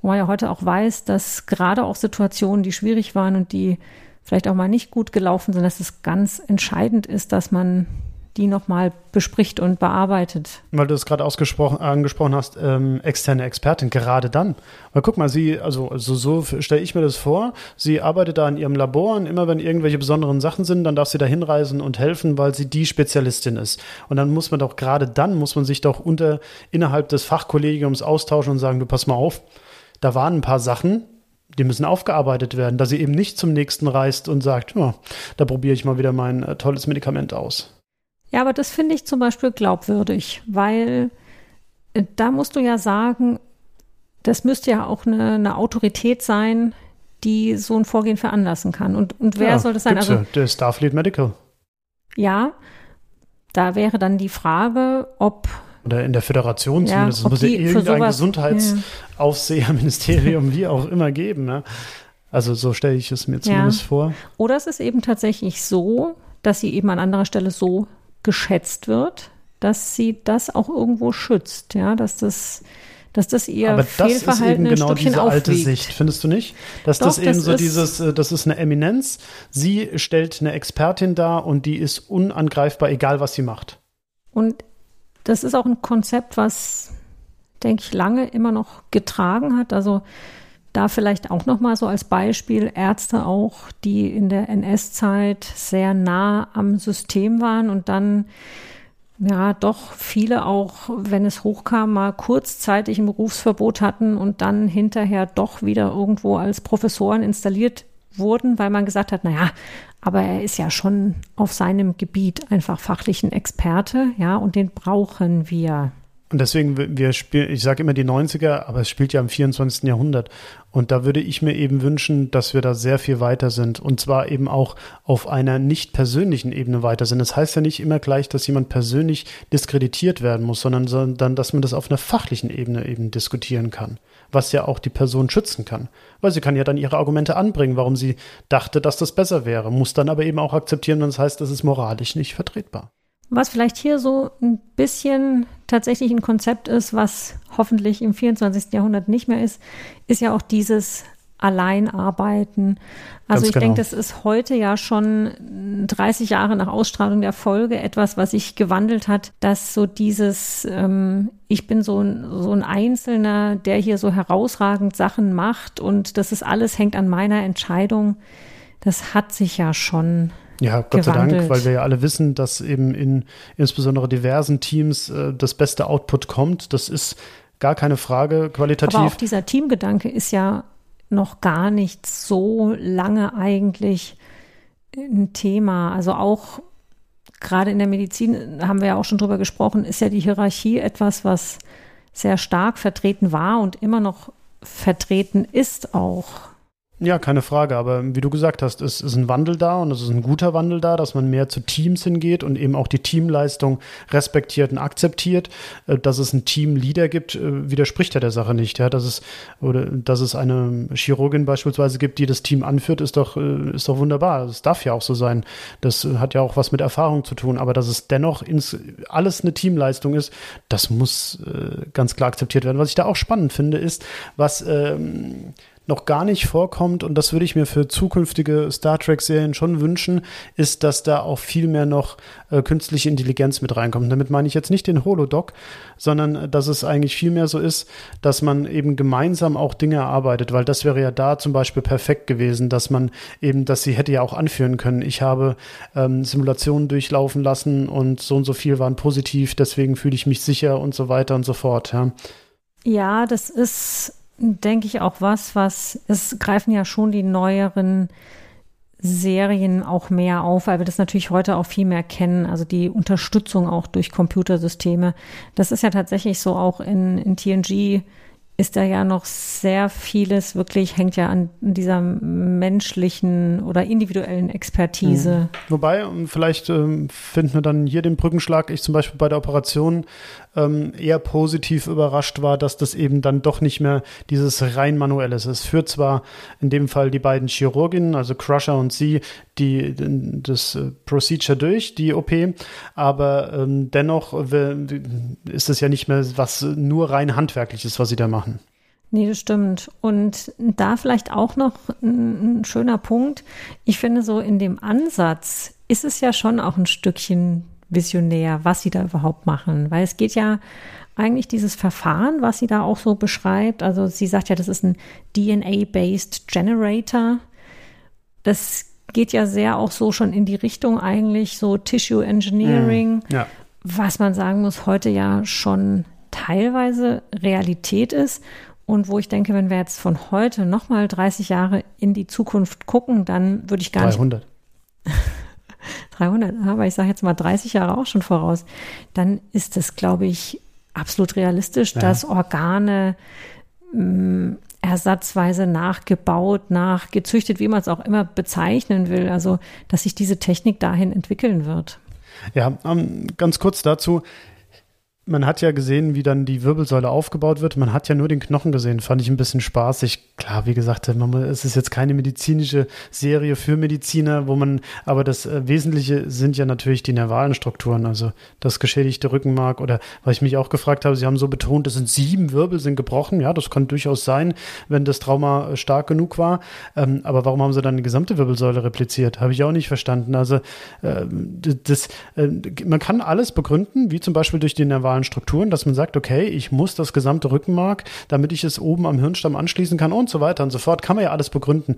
wo man ja heute auch weiß, dass gerade auch Situationen, die schwierig waren und die vielleicht auch mal nicht gut gelaufen sind, dass es ganz entscheidend ist, dass man die nochmal bespricht und bearbeitet. Weil du es gerade angesprochen hast, ähm, externe Expertin, gerade dann. Weil guck mal, sie, also, also so stelle ich mir das vor, sie arbeitet da in ihrem Labor und immer wenn irgendwelche besonderen Sachen sind, dann darf sie da hinreisen und helfen, weil sie die Spezialistin ist. Und dann muss man doch, gerade dann muss man sich doch unter, innerhalb des Fachkollegiums austauschen und sagen, du pass mal auf, da waren ein paar Sachen, die müssen aufgearbeitet werden, dass sie eben nicht zum nächsten reist und sagt, ja, da probiere ich mal wieder mein äh, tolles Medikament aus. Ja, aber das finde ich zum Beispiel glaubwürdig, weil äh, da musst du ja sagen, das müsste ja auch eine, eine Autorität sein, die so ein Vorgehen veranlassen kann. Und, und wer ja, soll das sein? Also, ja, der Starfleet Medical. Ja, da wäre dann die Frage, ob oder in der Föderation ja, zumindest. Es muss ja irgendein Gesundheitsaufseherministerium, wie auch immer, geben. Ne? Also so stelle ich es mir zumindest ja. vor. Oder es ist eben tatsächlich so, dass sie eben an anderer Stelle so geschätzt wird, dass sie das auch irgendwo schützt, ja, dass das dass das ihr Aber das ist eben genau diese alte Sicht, findest du nicht? Dass Doch, das eben das so dieses, äh, das ist eine Eminenz. Sie stellt eine Expertin dar und die ist unangreifbar, egal was sie macht. Und das ist auch ein Konzept, was, denke ich, lange immer noch getragen hat. Also da vielleicht auch noch mal so als Beispiel Ärzte auch, die in der NS-Zeit sehr nah am System waren und dann ja doch viele auch, wenn es hochkam, mal kurzzeitig ein Berufsverbot hatten und dann hinterher doch wieder irgendwo als Professoren installiert wurden, weil man gesagt hat, naja, aber er ist ja schon auf seinem Gebiet einfach fachlichen Experte, ja, und den brauchen wir. Und deswegen, wir spielen, ich sage immer die 90er, aber es spielt ja im 24. Jahrhundert. Und da würde ich mir eben wünschen, dass wir da sehr viel weiter sind. Und zwar eben auch auf einer nicht persönlichen Ebene weiter sind. Das heißt ja nicht immer gleich, dass jemand persönlich diskreditiert werden muss, sondern, sondern dass man das auf einer fachlichen Ebene eben diskutieren kann. Was ja auch die Person schützen kann. Weil sie kann ja dann ihre Argumente anbringen, warum sie dachte, dass das besser wäre. Muss dann aber eben auch akzeptieren, wenn es das heißt, das ist moralisch nicht vertretbar. Was vielleicht hier so ein bisschen tatsächlich ein Konzept ist, was hoffentlich im 24. Jahrhundert nicht mehr ist, ist ja auch dieses Alleinarbeiten. Also Ganz ich genau. denke, das ist heute ja schon 30 Jahre nach Ausstrahlung der Folge etwas, was sich gewandelt hat, dass so dieses, ähm, ich bin so ein, so ein Einzelner, der hier so herausragend Sachen macht und das ist alles hängt an meiner Entscheidung. Das hat sich ja schon ja, Gott gewandelt. sei Dank, weil wir ja alle wissen, dass eben in insbesondere diversen Teams äh, das beste Output kommt. Das ist gar keine Frage qualitativ. Aber auch dieser Teamgedanke ist ja noch gar nicht so lange eigentlich ein Thema. Also auch gerade in der Medizin haben wir ja auch schon drüber gesprochen, ist ja die Hierarchie etwas, was sehr stark vertreten war und immer noch vertreten ist auch. Ja, keine Frage. Aber wie du gesagt hast, es ist ein Wandel da und es ist ein guter Wandel da, dass man mehr zu Teams hingeht und eben auch die Teamleistung respektiert und akzeptiert. Äh, dass es einen Teamleader gibt, äh, widerspricht ja der Sache nicht. Ja, dass es oder dass es eine Chirurgin beispielsweise gibt, die das Team anführt, ist doch äh, ist doch wunderbar. Das darf ja auch so sein. Das hat ja auch was mit Erfahrung zu tun. Aber dass es dennoch ins, alles eine Teamleistung ist, das muss ganz klar akzeptiert werden. Was ich da auch spannend finde, ist, was ähm, noch gar nicht vorkommt, und das würde ich mir für zukünftige Star Trek-Serien schon wünschen, ist, dass da auch viel mehr noch äh, künstliche Intelligenz mit reinkommt. Damit meine ich jetzt nicht den Holodoc, sondern äh, dass es eigentlich viel mehr so ist, dass man eben gemeinsam auch Dinge erarbeitet, weil das wäre ja da zum Beispiel perfekt gewesen, dass man eben, dass sie hätte ja auch anführen können, ich habe ähm, Simulationen durchlaufen lassen und so und so viel waren positiv, deswegen fühle ich mich sicher und so weiter und so fort. Ja, ja das ist denke ich, auch was, was, es greifen ja schon die neueren Serien auch mehr auf, weil wir das natürlich heute auch viel mehr kennen, also die Unterstützung auch durch Computersysteme. Das ist ja tatsächlich so auch in, in TNG ist da ja noch sehr vieles wirklich, hängt ja an dieser menschlichen oder individuellen Expertise. Mhm. Wobei, vielleicht ähm, finden wir dann hier den Brückenschlag, ich zum Beispiel bei der Operation ähm, eher positiv überrascht war, dass das eben dann doch nicht mehr dieses rein manuelle ist. Es führt zwar in dem Fall die beiden Chirurginnen, also Crusher und sie, die, das äh, Procedure durch, die OP, aber ähm, dennoch ist es ja nicht mehr was nur rein handwerkliches, was sie da machen. Nee, das stimmt. Und da vielleicht auch noch ein, ein schöner Punkt. Ich finde, so in dem Ansatz ist es ja schon auch ein Stückchen visionär, was sie da überhaupt machen. Weil es geht ja eigentlich dieses Verfahren, was sie da auch so beschreibt. Also sie sagt ja, das ist ein DNA-based Generator. Das geht ja sehr auch so schon in die Richtung eigentlich so Tissue Engineering, mm, ja. was man sagen muss, heute ja schon teilweise Realität ist. Und wo ich denke, wenn wir jetzt von heute nochmal 30 Jahre in die Zukunft gucken, dann würde ich gar 300. nicht. 300, aber ich sage jetzt mal 30 Jahre auch schon voraus. Dann ist es, glaube ich, absolut realistisch, ja. dass Organe mh, mm, ersatzweise nachgebaut, nachgezüchtet, wie man es auch immer bezeichnen will. Also, dass sich diese Technik dahin entwickeln wird. Ja, ähm, ganz kurz dazu man hat ja gesehen, wie dann die Wirbelsäule aufgebaut wird. Man hat ja nur den Knochen gesehen. Fand ich ein bisschen spaßig. Klar, wie gesagt, es ist jetzt keine medizinische Serie für Mediziner, wo man, aber das äh, Wesentliche sind ja natürlich die nervalen Strukturen, also das geschädigte Rückenmark oder was ich mich auch gefragt habe, Sie haben so betont, es sind sieben Wirbel sind gebrochen. Ja, das kann durchaus sein, wenn das Trauma äh, stark genug war. Ähm, aber warum haben Sie dann die gesamte Wirbelsäule repliziert? Habe ich auch nicht verstanden. Also, äh, das, äh, man kann alles begründen, wie zum Beispiel durch die nervalen neuronalen Strukturen, dass man sagt, okay, ich muss das gesamte Rückenmark, damit ich es oben am Hirnstamm anschließen kann und so weiter und so fort, kann man ja alles begründen.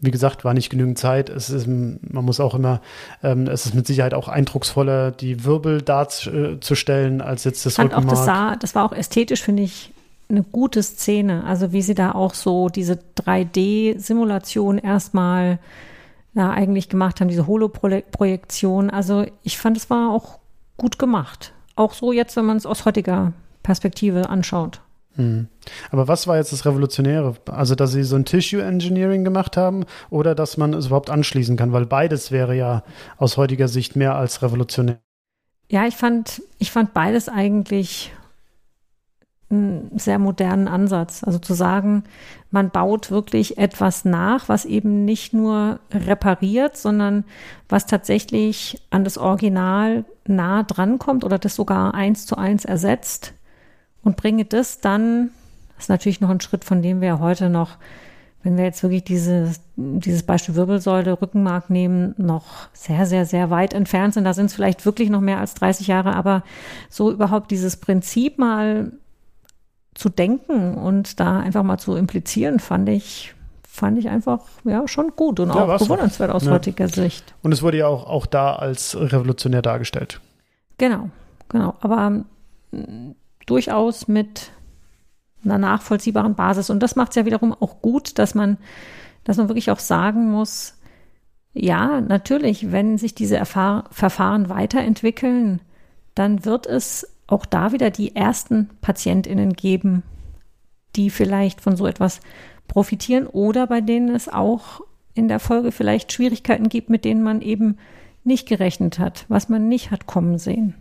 Wie gesagt, war nicht genügend Zeit. Es ist, man muss auch immer, ähm, es ist mit Sicherheit auch eindrucksvoller, die Wirbel darzustellen, äh, als jetzt das Rückenmark. Auch das, sah, das war auch ästhetisch, finde ich, eine gute Szene. Also wie sie da auch so diese 3D-Simulation erstmal ja, eigentlich gemacht haben, diese Holoprojektion. Also ich fand, es war auch gut gemacht. Auch so jetzt, wenn man es aus heutiger Perspektive anschaut. Hm. Aber was war jetzt das Revolutionäre? Also, dass sie so ein Tissue Engineering gemacht haben oder dass man es überhaupt anschließen kann? Weil beides wäre ja aus heutiger Sicht mehr als revolutionär. Ja, ich fand, ich fand beides eigentlich einen sehr modernen Ansatz. Also zu sagen, man baut wirklich etwas nach, was eben nicht nur repariert, sondern was tatsächlich an das Original nah drankommt oder das sogar eins zu eins ersetzt und bringe das dann, das ist natürlich noch ein Schritt, von dem wir heute noch, wenn wir jetzt wirklich dieses, dieses Beispiel Wirbelsäule, Rückenmark nehmen, noch sehr, sehr, sehr weit entfernt sind. Da sind es vielleicht wirklich noch mehr als 30 Jahre, aber so überhaupt dieses Prinzip mal zu denken und da einfach mal zu implizieren, fand ich, fand ich einfach ja schon gut und ja, auch bewundernswert aus ja. heutiger Sicht. Und es wurde ja auch, auch da als revolutionär dargestellt. Genau, genau. Aber m, durchaus mit einer nachvollziehbaren Basis. Und das macht es ja wiederum auch gut, dass man, dass man wirklich auch sagen muss, ja, natürlich, wenn sich diese Erfahr Verfahren weiterentwickeln, dann wird es auch da wieder die ersten PatientInnen geben, die vielleicht von so etwas profitieren oder bei denen es auch in der Folge vielleicht Schwierigkeiten gibt, mit denen man eben nicht gerechnet hat, was man nicht hat kommen sehen.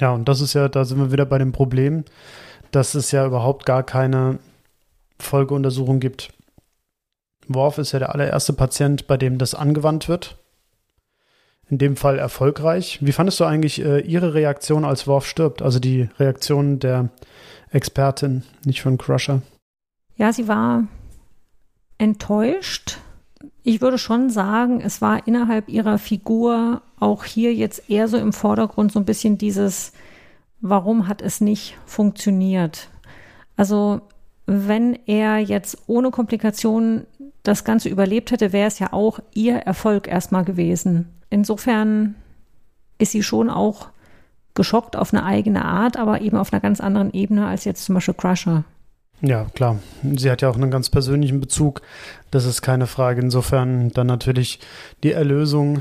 Ja, und das ist ja, da sind wir wieder bei dem Problem, dass es ja überhaupt gar keine Folgeuntersuchung gibt. Worf ist ja der allererste Patient, bei dem das angewandt wird in dem Fall erfolgreich. Wie fandest du eigentlich äh, ihre Reaktion, als Worf stirbt? Also die Reaktion der Expertin, nicht von Crusher? Ja, sie war enttäuscht. Ich würde schon sagen, es war innerhalb ihrer Figur auch hier jetzt eher so im Vordergrund so ein bisschen dieses, warum hat es nicht funktioniert? Also wenn er jetzt ohne Komplikationen das Ganze überlebt hätte, wäre es ja auch ihr Erfolg erstmal gewesen. Insofern ist sie schon auch geschockt auf eine eigene Art, aber eben auf einer ganz anderen Ebene als jetzt zum Beispiel Crusher. Ja, klar. Sie hat ja auch einen ganz persönlichen Bezug. Das ist keine Frage. Insofern dann natürlich die Erlösung,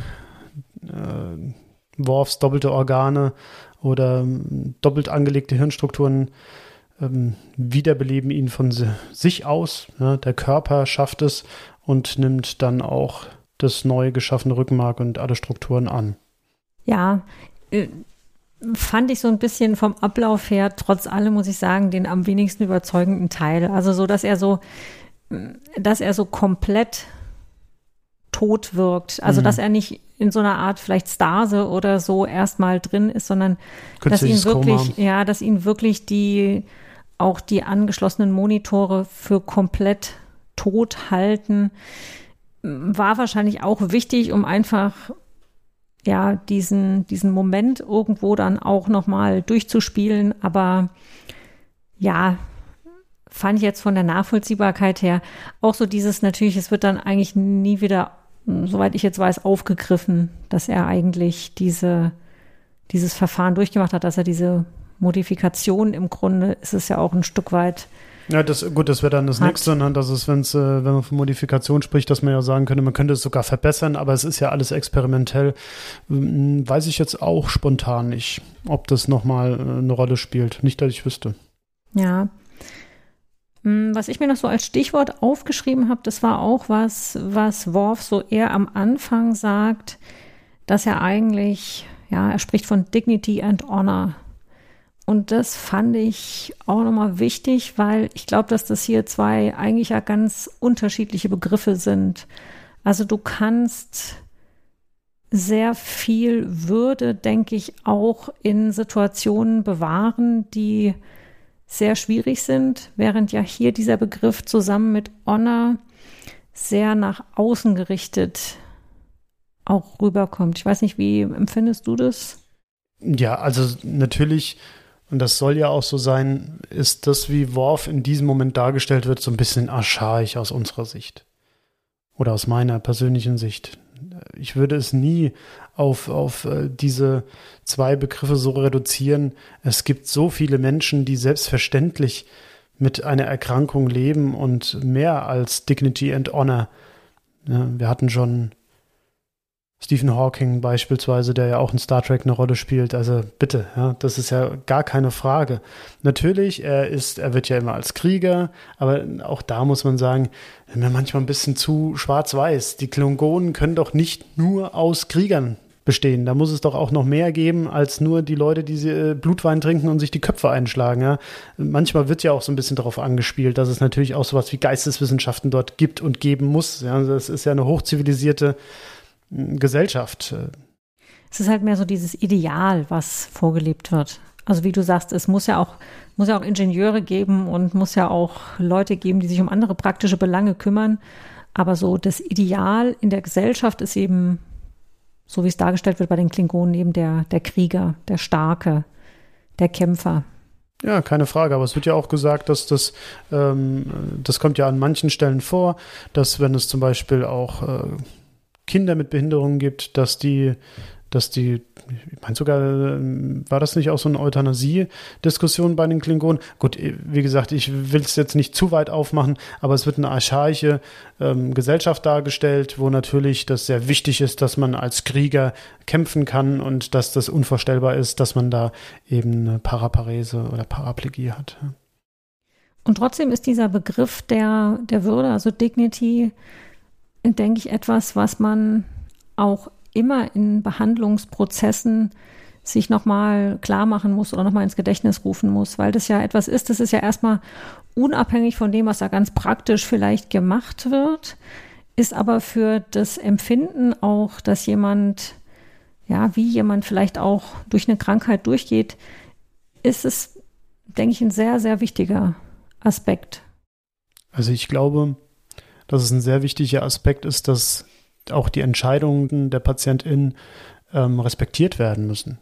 äh, Worfs doppelte Organe oder ähm, doppelt angelegte Hirnstrukturen ähm, wiederbeleben ihn von sich aus. Ja, der Körper schafft es und nimmt dann auch das neu geschaffene Rückenmark und alle Strukturen an. Ja, äh, fand ich so ein bisschen vom Ablauf her, trotz allem muss ich sagen, den am wenigsten überzeugenden Teil. Also so, dass er so, dass er so komplett tot wirkt. Also mhm. dass er nicht in so einer Art vielleicht Stase oder so erstmal drin ist, sondern dass ihn wirklich, Koma. ja, dass ihn wirklich die auch die angeschlossenen Monitore für komplett tot halten war wahrscheinlich auch wichtig, um einfach ja, diesen, diesen Moment irgendwo dann auch nochmal durchzuspielen. Aber ja, fand ich jetzt von der Nachvollziehbarkeit her auch so dieses natürlich, es wird dann eigentlich nie wieder, soweit ich jetzt weiß, aufgegriffen, dass er eigentlich diese, dieses Verfahren durchgemacht hat, dass er diese Modifikation im Grunde ist es ja auch ein Stück weit ja, das, gut, das wäre dann das nächste, sondern das ist, wenn's, äh, wenn man von Modifikation spricht, dass man ja sagen könnte, man könnte es sogar verbessern, aber es ist ja alles experimentell. Hm, weiß ich jetzt auch spontan nicht, ob das nochmal äh, eine Rolle spielt. Nicht, dass ich wüsste. Ja. Hm, was ich mir noch so als Stichwort aufgeschrieben habe, das war auch was, was Worf so eher am Anfang sagt, dass er eigentlich, ja, er spricht von Dignity and Honor. Und das fand ich auch nochmal wichtig, weil ich glaube, dass das hier zwei eigentlich ja ganz unterschiedliche Begriffe sind. Also du kannst sehr viel Würde, denke ich, auch in Situationen bewahren, die sehr schwierig sind, während ja hier dieser Begriff zusammen mit Honor sehr nach außen gerichtet auch rüberkommt. Ich weiß nicht, wie empfindest du das? Ja, also natürlich und das soll ja auch so sein, ist das, wie Worf in diesem Moment dargestellt wird, so ein bisschen archaisch aus unserer Sicht. Oder aus meiner persönlichen Sicht. Ich würde es nie auf, auf äh, diese zwei Begriffe so reduzieren. Es gibt so viele Menschen, die selbstverständlich mit einer Erkrankung leben und mehr als Dignity and Honor. Wir hatten schon Stephen Hawking beispielsweise, der ja auch in Star Trek eine Rolle spielt. Also bitte, ja, das ist ja gar keine Frage. Natürlich, er ist, er wird ja immer als Krieger, aber auch da muss man sagen, manchmal ein bisschen zu schwarz-weiß. Die Klingonen können doch nicht nur aus Kriegern bestehen. Da muss es doch auch noch mehr geben als nur die Leute, die äh, Blutwein trinken und sich die Köpfe einschlagen. Ja. Manchmal wird ja auch so ein bisschen darauf angespielt, dass es natürlich auch sowas wie Geisteswissenschaften dort gibt und geben muss. Ja. Das ist ja eine hochzivilisierte Gesellschaft. Es ist halt mehr so dieses Ideal, was vorgelebt wird. Also wie du sagst, es muss ja auch, muss ja auch Ingenieure geben und muss ja auch Leute geben, die sich um andere praktische Belange kümmern. Aber so das Ideal in der Gesellschaft ist eben, so wie es dargestellt wird bei den Klingonen, eben der, der Krieger, der Starke, der Kämpfer. Ja, keine Frage. Aber es wird ja auch gesagt, dass das, ähm, das kommt ja an manchen Stellen vor, dass wenn es zum Beispiel auch äh, Kinder mit Behinderungen gibt, dass die, dass die, ich meine sogar, war das nicht auch so eine Euthanasie-Diskussion bei den Klingonen? Gut, wie gesagt, ich will es jetzt nicht zu weit aufmachen, aber es wird eine archaische ähm, Gesellschaft dargestellt, wo natürlich das sehr wichtig ist, dass man als Krieger kämpfen kann und dass das unvorstellbar ist, dass man da eben eine Paraparese oder Paraplegie hat. Und trotzdem ist dieser Begriff der, der Würde, also Dignity, denke ich, etwas, was man auch immer in Behandlungsprozessen sich nochmal klar machen muss oder nochmal ins Gedächtnis rufen muss, weil das ja etwas ist, das ist ja erstmal unabhängig von dem, was da ganz praktisch vielleicht gemacht wird, ist aber für das Empfinden auch, dass jemand, ja, wie jemand vielleicht auch durch eine Krankheit durchgeht, ist es, denke ich, ein sehr, sehr wichtiger Aspekt. Also ich glaube, dass es ein sehr wichtiger Aspekt ist, dass auch die Entscheidungen der Patientin ähm, respektiert werden müssen.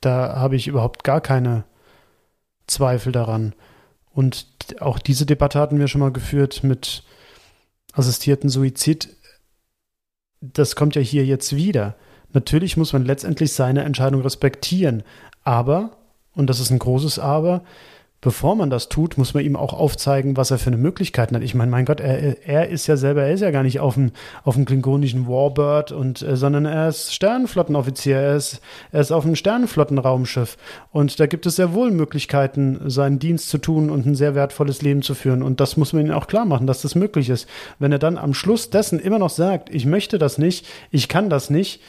Da habe ich überhaupt gar keine Zweifel daran. Und auch diese Debatte hatten wir schon mal geführt mit assistierten Suizid. Das kommt ja hier jetzt wieder. Natürlich muss man letztendlich seine Entscheidung respektieren. Aber, und das ist ein großes Aber, bevor man das tut, muss man ihm auch aufzeigen, was er für eine Möglichkeiten hat. Ich meine, mein Gott, er, er ist ja selber, er ist ja gar nicht auf dem, auf dem klingonischen Warbird und, äh, sondern er ist Sternenflottenoffizier, er ist, er ist auf einem Sternenflottenraumschiff. Und da gibt es sehr wohl Möglichkeiten, seinen Dienst zu tun und ein sehr wertvolles Leben zu führen. Und das muss man ihm auch klar machen, dass das möglich ist. Wenn er dann am Schluss dessen immer noch sagt, ich möchte das nicht, ich kann das nicht,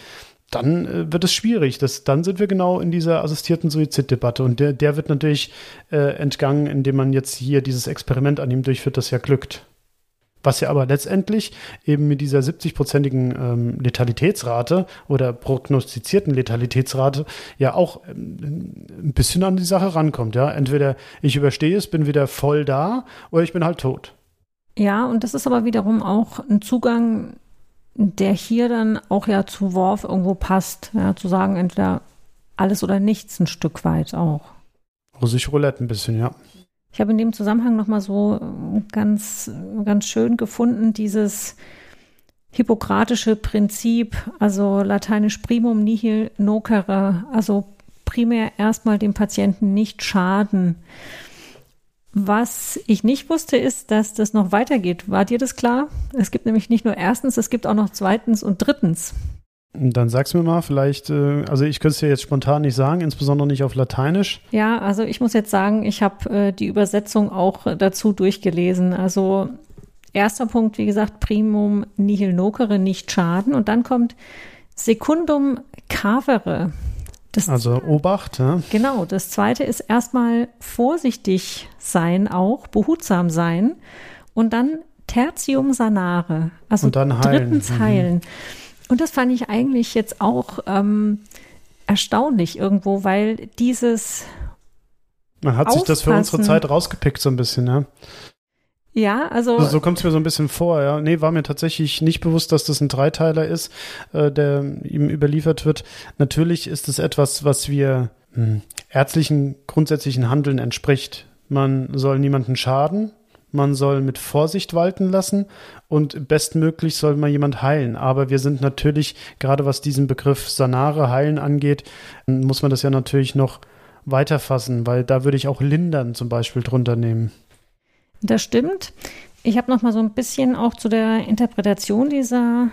dann äh, wird es schwierig. Das, dann sind wir genau in dieser assistierten Suiziddebatte. Und der, der wird natürlich äh, entgangen, indem man jetzt hier dieses Experiment an ihm durchführt, das ja glückt. Was ja aber letztendlich eben mit dieser 70-prozentigen ähm, Letalitätsrate oder prognostizierten Letalitätsrate ja auch ähm, ein bisschen an die Sache rankommt. Ja, entweder ich überstehe es, bin wieder voll da, oder ich bin halt tot. Ja, und das ist aber wiederum auch ein Zugang, der hier dann auch ja zu Worf irgendwo passt, ja, zu sagen, entweder alles oder nichts ein Stück weit auch. Russisch Roulette ein bisschen, ja. Ich habe in dem Zusammenhang nochmal so ganz, ganz schön gefunden, dieses hippokratische Prinzip, also lateinisch primum nihil nocere, also primär erstmal dem Patienten nicht schaden. Was ich nicht wusste, ist, dass das noch weitergeht. War dir das klar? Es gibt nämlich nicht nur erstens, es gibt auch noch zweitens und drittens. Dann sag's mir mal, vielleicht, äh, also ich könnte es dir jetzt spontan nicht sagen, insbesondere nicht auf Lateinisch. Ja, also ich muss jetzt sagen, ich habe äh, die Übersetzung auch dazu durchgelesen. Also erster Punkt, wie gesagt, primum nihil nocere, nicht schaden. Und dann kommt secundum cavere. Das, also Obacht, ja. Genau. Das zweite ist erstmal vorsichtig sein, auch behutsam sein. Und dann tertium sanare. Also und dann heilen. drittens mhm. heilen. Mhm. Und das fand ich eigentlich jetzt auch ähm, erstaunlich irgendwo, weil dieses. Man hat sich das für unsere Zeit rausgepickt, so ein bisschen, ja. Ja, also. So, so kommt es mir so ein bisschen vor, ja. Nee, war mir tatsächlich nicht bewusst, dass das ein Dreiteiler ist, äh, der ihm überliefert wird. Natürlich ist es etwas, was wir hm, ärztlichen grundsätzlichen Handeln entspricht. Man soll niemanden schaden, man soll mit Vorsicht walten lassen und bestmöglich soll man jemand heilen. Aber wir sind natürlich, gerade was diesen Begriff Sanare heilen angeht, muss man das ja natürlich noch weiterfassen, weil da würde ich auch lindern zum Beispiel drunter nehmen. Das stimmt. Ich habe noch mal so ein bisschen auch zu der Interpretation dieser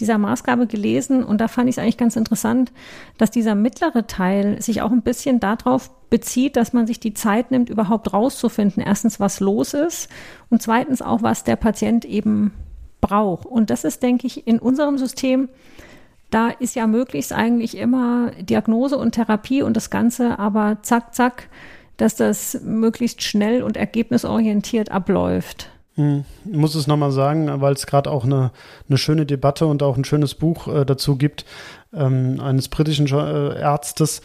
dieser Maßgabe gelesen und da fand ich es eigentlich ganz interessant, dass dieser mittlere Teil sich auch ein bisschen darauf bezieht, dass man sich die Zeit nimmt, überhaupt rauszufinden, erstens, was los ist und zweitens auch, was der Patient eben braucht. Und das ist, denke ich, in unserem System, da ist ja möglichst eigentlich immer Diagnose und Therapie und das Ganze, aber zack, zack, dass das möglichst schnell und ergebnisorientiert abläuft. Hm, ich muss es nochmal sagen, weil es gerade auch eine, eine schöne Debatte und auch ein schönes Buch äh, dazu gibt, ähm, eines britischen äh, Ärztes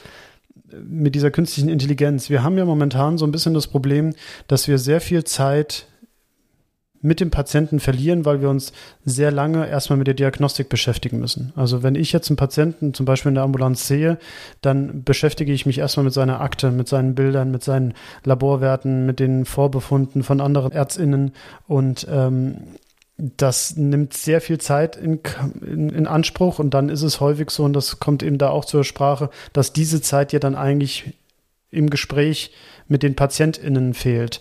mit dieser künstlichen Intelligenz. Wir haben ja momentan so ein bisschen das Problem, dass wir sehr viel Zeit mit dem Patienten verlieren, weil wir uns sehr lange erstmal mit der Diagnostik beschäftigen müssen. Also wenn ich jetzt einen Patienten zum Beispiel in der Ambulanz sehe, dann beschäftige ich mich erstmal mit seiner Akte, mit seinen Bildern, mit seinen Laborwerten, mit den Vorbefunden von anderen Ärztinnen und ähm, das nimmt sehr viel Zeit in, in, in, Anspruch und dann ist es häufig so, und das kommt eben da auch zur Sprache, dass diese Zeit ja dann eigentlich im Gespräch mit den PatientInnen fehlt.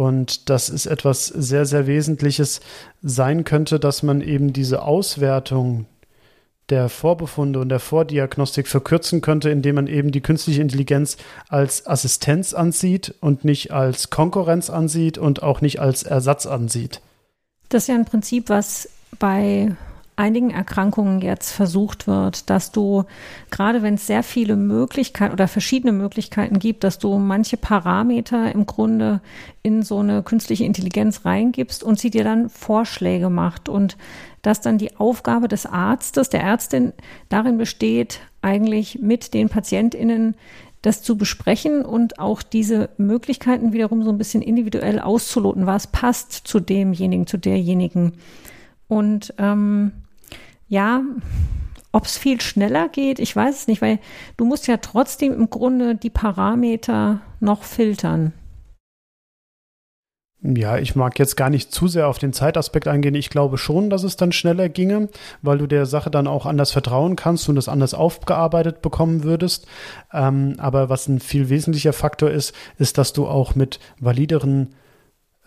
Und das ist etwas sehr, sehr Wesentliches sein könnte, dass man eben diese Auswertung der Vorbefunde und der Vordiagnostik verkürzen könnte, indem man eben die künstliche Intelligenz als Assistenz ansieht und nicht als Konkurrenz ansieht und auch nicht als Ersatz ansieht. Das ist ja ein Prinzip, was bei einigen Erkrankungen jetzt versucht wird, dass du, gerade wenn es sehr viele Möglichkeiten oder verschiedene Möglichkeiten gibt, dass du manche Parameter im Grunde in so eine künstliche Intelligenz reingibst und sie dir dann Vorschläge macht und dass dann die Aufgabe des Arztes, der Ärztin darin besteht, eigentlich mit den PatientInnen das zu besprechen und auch diese Möglichkeiten wiederum so ein bisschen individuell auszuloten, was passt zu demjenigen, zu derjenigen. Und ähm, ja, ob es viel schneller geht, ich weiß es nicht, weil du musst ja trotzdem im Grunde die Parameter noch filtern. Ja, ich mag jetzt gar nicht zu sehr auf den Zeitaspekt eingehen. Ich glaube schon, dass es dann schneller ginge, weil du der Sache dann auch anders vertrauen kannst und es anders aufgearbeitet bekommen würdest. Ähm, aber was ein viel wesentlicher Faktor ist, ist, dass du auch mit valideren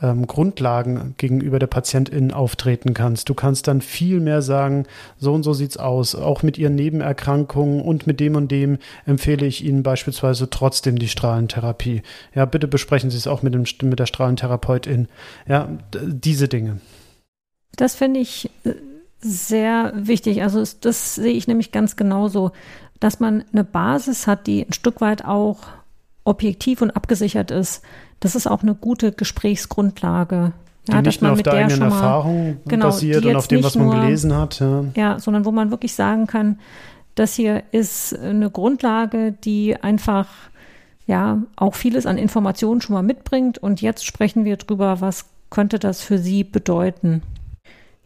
ähm, Grundlagen gegenüber der Patientin auftreten kannst. Du kannst dann viel mehr sagen, so und so sieht's aus. Auch mit ihren Nebenerkrankungen und mit dem und dem empfehle ich Ihnen beispielsweise trotzdem die Strahlentherapie. Ja, bitte besprechen Sie es auch mit, dem, mit der Strahlentherapeutin. Ja, diese Dinge. Das finde ich äh, sehr wichtig. Also das sehe ich nämlich ganz genauso, dass man eine Basis hat, die ein Stück weit auch objektiv und abgesichert ist das ist auch eine gute Gesprächsgrundlage. Die ja, nicht nur auf der eigenen Erfahrung genau, basiert und auf dem, was man nur, gelesen hat. Ja. ja, sondern wo man wirklich sagen kann, das hier ist eine Grundlage, die einfach ja auch vieles an Informationen schon mal mitbringt. Und jetzt sprechen wir drüber, was könnte das für Sie bedeuten.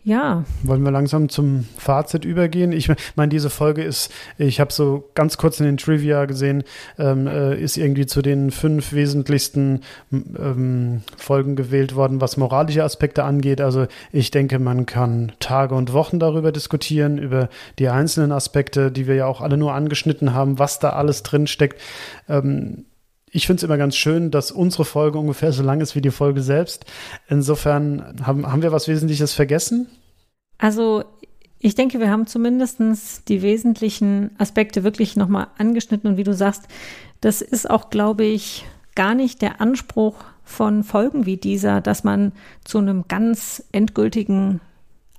Ja. Wollen wir langsam zum Fazit übergehen? Ich meine, diese Folge ist, ich habe so ganz kurz in den Trivia gesehen, ähm, äh, ist irgendwie zu den fünf wesentlichsten ähm, Folgen gewählt worden, was moralische Aspekte angeht. Also ich denke, man kann Tage und Wochen darüber diskutieren, über die einzelnen Aspekte, die wir ja auch alle nur angeschnitten haben, was da alles drin steckt. Ähm, ich finde es immer ganz schön, dass unsere Folge ungefähr so lang ist wie die Folge selbst. Insofern haben, haben wir was Wesentliches vergessen? Also ich denke, wir haben zumindest die wesentlichen Aspekte wirklich nochmal angeschnitten. Und wie du sagst, das ist auch, glaube ich, gar nicht der Anspruch von Folgen wie dieser, dass man zu einem ganz endgültigen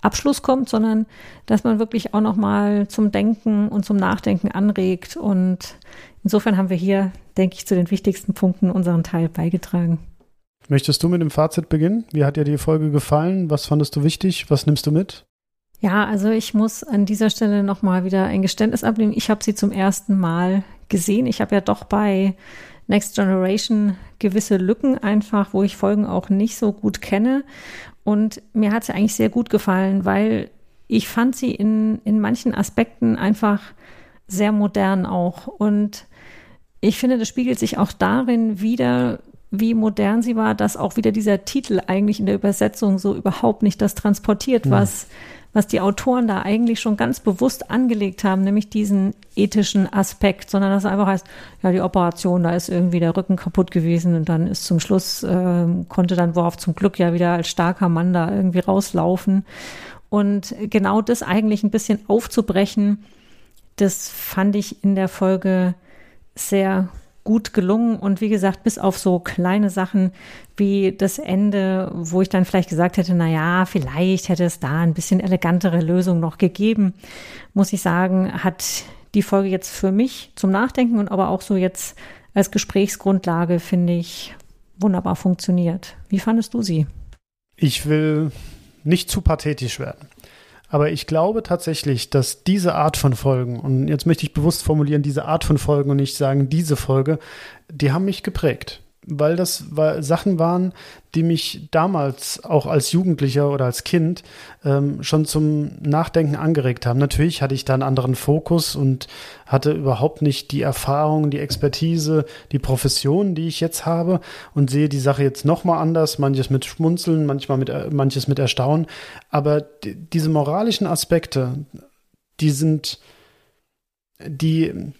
Abschluss kommt, sondern dass man wirklich auch nochmal zum Denken und zum Nachdenken anregt. Und insofern haben wir hier, denke ich, zu den wichtigsten Punkten unseren Teil beigetragen. Möchtest du mit dem Fazit beginnen? Wie hat dir die Folge gefallen? Was fandest du wichtig? Was nimmst du mit? Ja, also ich muss an dieser Stelle nochmal wieder ein Geständnis ablegen. Ich habe sie zum ersten Mal gesehen. Ich habe ja doch bei Next Generation gewisse Lücken einfach, wo ich Folgen auch nicht so gut kenne. Und mir hat sie eigentlich sehr gut gefallen, weil ich fand sie in, in manchen Aspekten einfach sehr modern auch. Und ich finde, das spiegelt sich auch darin wieder, wie modern sie war, dass auch wieder dieser Titel eigentlich in der Übersetzung so überhaupt nicht das transportiert, ja. was was die Autoren da eigentlich schon ganz bewusst angelegt haben, nämlich diesen ethischen Aspekt, sondern dass es einfach heißt, ja, die Operation, da ist irgendwie der Rücken kaputt gewesen und dann ist zum Schluss, äh, konnte dann Worf zum Glück ja wieder als starker Mann da irgendwie rauslaufen. Und genau das eigentlich ein bisschen aufzubrechen, das fand ich in der Folge sehr gut gelungen und wie gesagt, bis auf so kleine Sachen wie das Ende, wo ich dann vielleicht gesagt hätte, na ja, vielleicht hätte es da ein bisschen elegantere Lösung noch gegeben, muss ich sagen, hat die Folge jetzt für mich zum Nachdenken und aber auch so jetzt als Gesprächsgrundlage finde ich wunderbar funktioniert. Wie fandest du sie? Ich will nicht zu pathetisch werden. Aber ich glaube tatsächlich, dass diese Art von Folgen, und jetzt möchte ich bewusst formulieren, diese Art von Folgen und nicht sagen diese Folge, die haben mich geprägt weil das weil Sachen waren, die mich damals auch als Jugendlicher oder als Kind ähm, schon zum Nachdenken angeregt haben. Natürlich hatte ich da einen anderen Fokus und hatte überhaupt nicht die Erfahrung, die Expertise, die Profession, die ich jetzt habe und sehe die Sache jetzt nochmal anders, manches mit Schmunzeln, manchmal mit, äh, manches mit Erstaunen. Aber diese moralischen Aspekte, die sind, die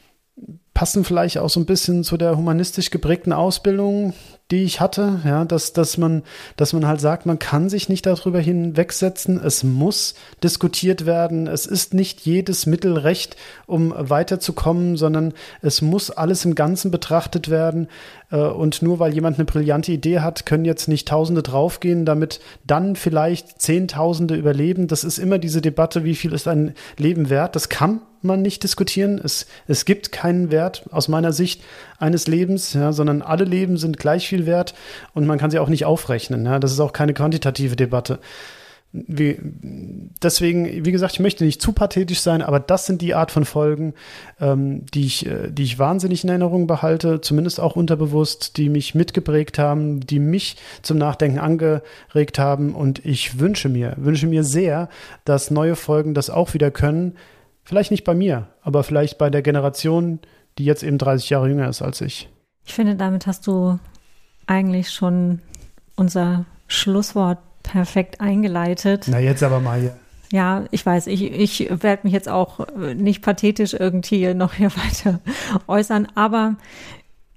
passen vielleicht auch so ein bisschen zu der humanistisch geprägten Ausbildung, die ich hatte, ja, dass, dass man, dass man halt sagt, man kann sich nicht darüber hinwegsetzen, es muss diskutiert werden, es ist nicht jedes Mittel recht, um weiterzukommen, sondern es muss alles im Ganzen betrachtet werden. Äh, und nur weil jemand eine brillante Idee hat, können jetzt nicht Tausende draufgehen, damit dann vielleicht Zehntausende überleben. Das ist immer diese Debatte, wie viel ist ein Leben wert? Das kann man nicht diskutieren. Es, es gibt keinen Wert aus meiner Sicht eines Lebens, ja, sondern alle Leben sind gleich viel wert und man kann sie auch nicht aufrechnen. Ja. Das ist auch keine quantitative Debatte. Wie, deswegen, wie gesagt, ich möchte nicht zu pathetisch sein, aber das sind die Art von Folgen, ähm, die, ich, äh, die ich wahnsinnig in Erinnerung behalte, zumindest auch unterbewusst, die mich mitgeprägt haben, die mich zum Nachdenken angeregt haben. Und ich wünsche mir, wünsche mir sehr, dass neue Folgen das auch wieder können, Vielleicht nicht bei mir, aber vielleicht bei der Generation, die jetzt eben 30 Jahre jünger ist als ich. Ich finde, damit hast du eigentlich schon unser Schlusswort perfekt eingeleitet. Na, jetzt aber mal hier. Ja, ich weiß, ich, ich werde mich jetzt auch nicht pathetisch irgendwie noch hier weiter äußern, aber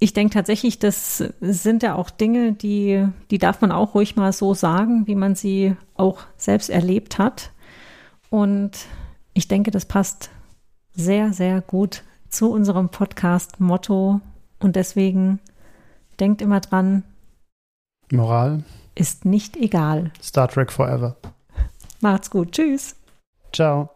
ich denke tatsächlich, das sind ja auch Dinge, die, die darf man auch ruhig mal so sagen, wie man sie auch selbst erlebt hat. Und ich denke, das passt sehr, sehr gut zu unserem Podcast-Motto. Und deswegen denkt immer dran. Moral ist nicht egal. Star Trek Forever. Macht's gut. Tschüss. Ciao.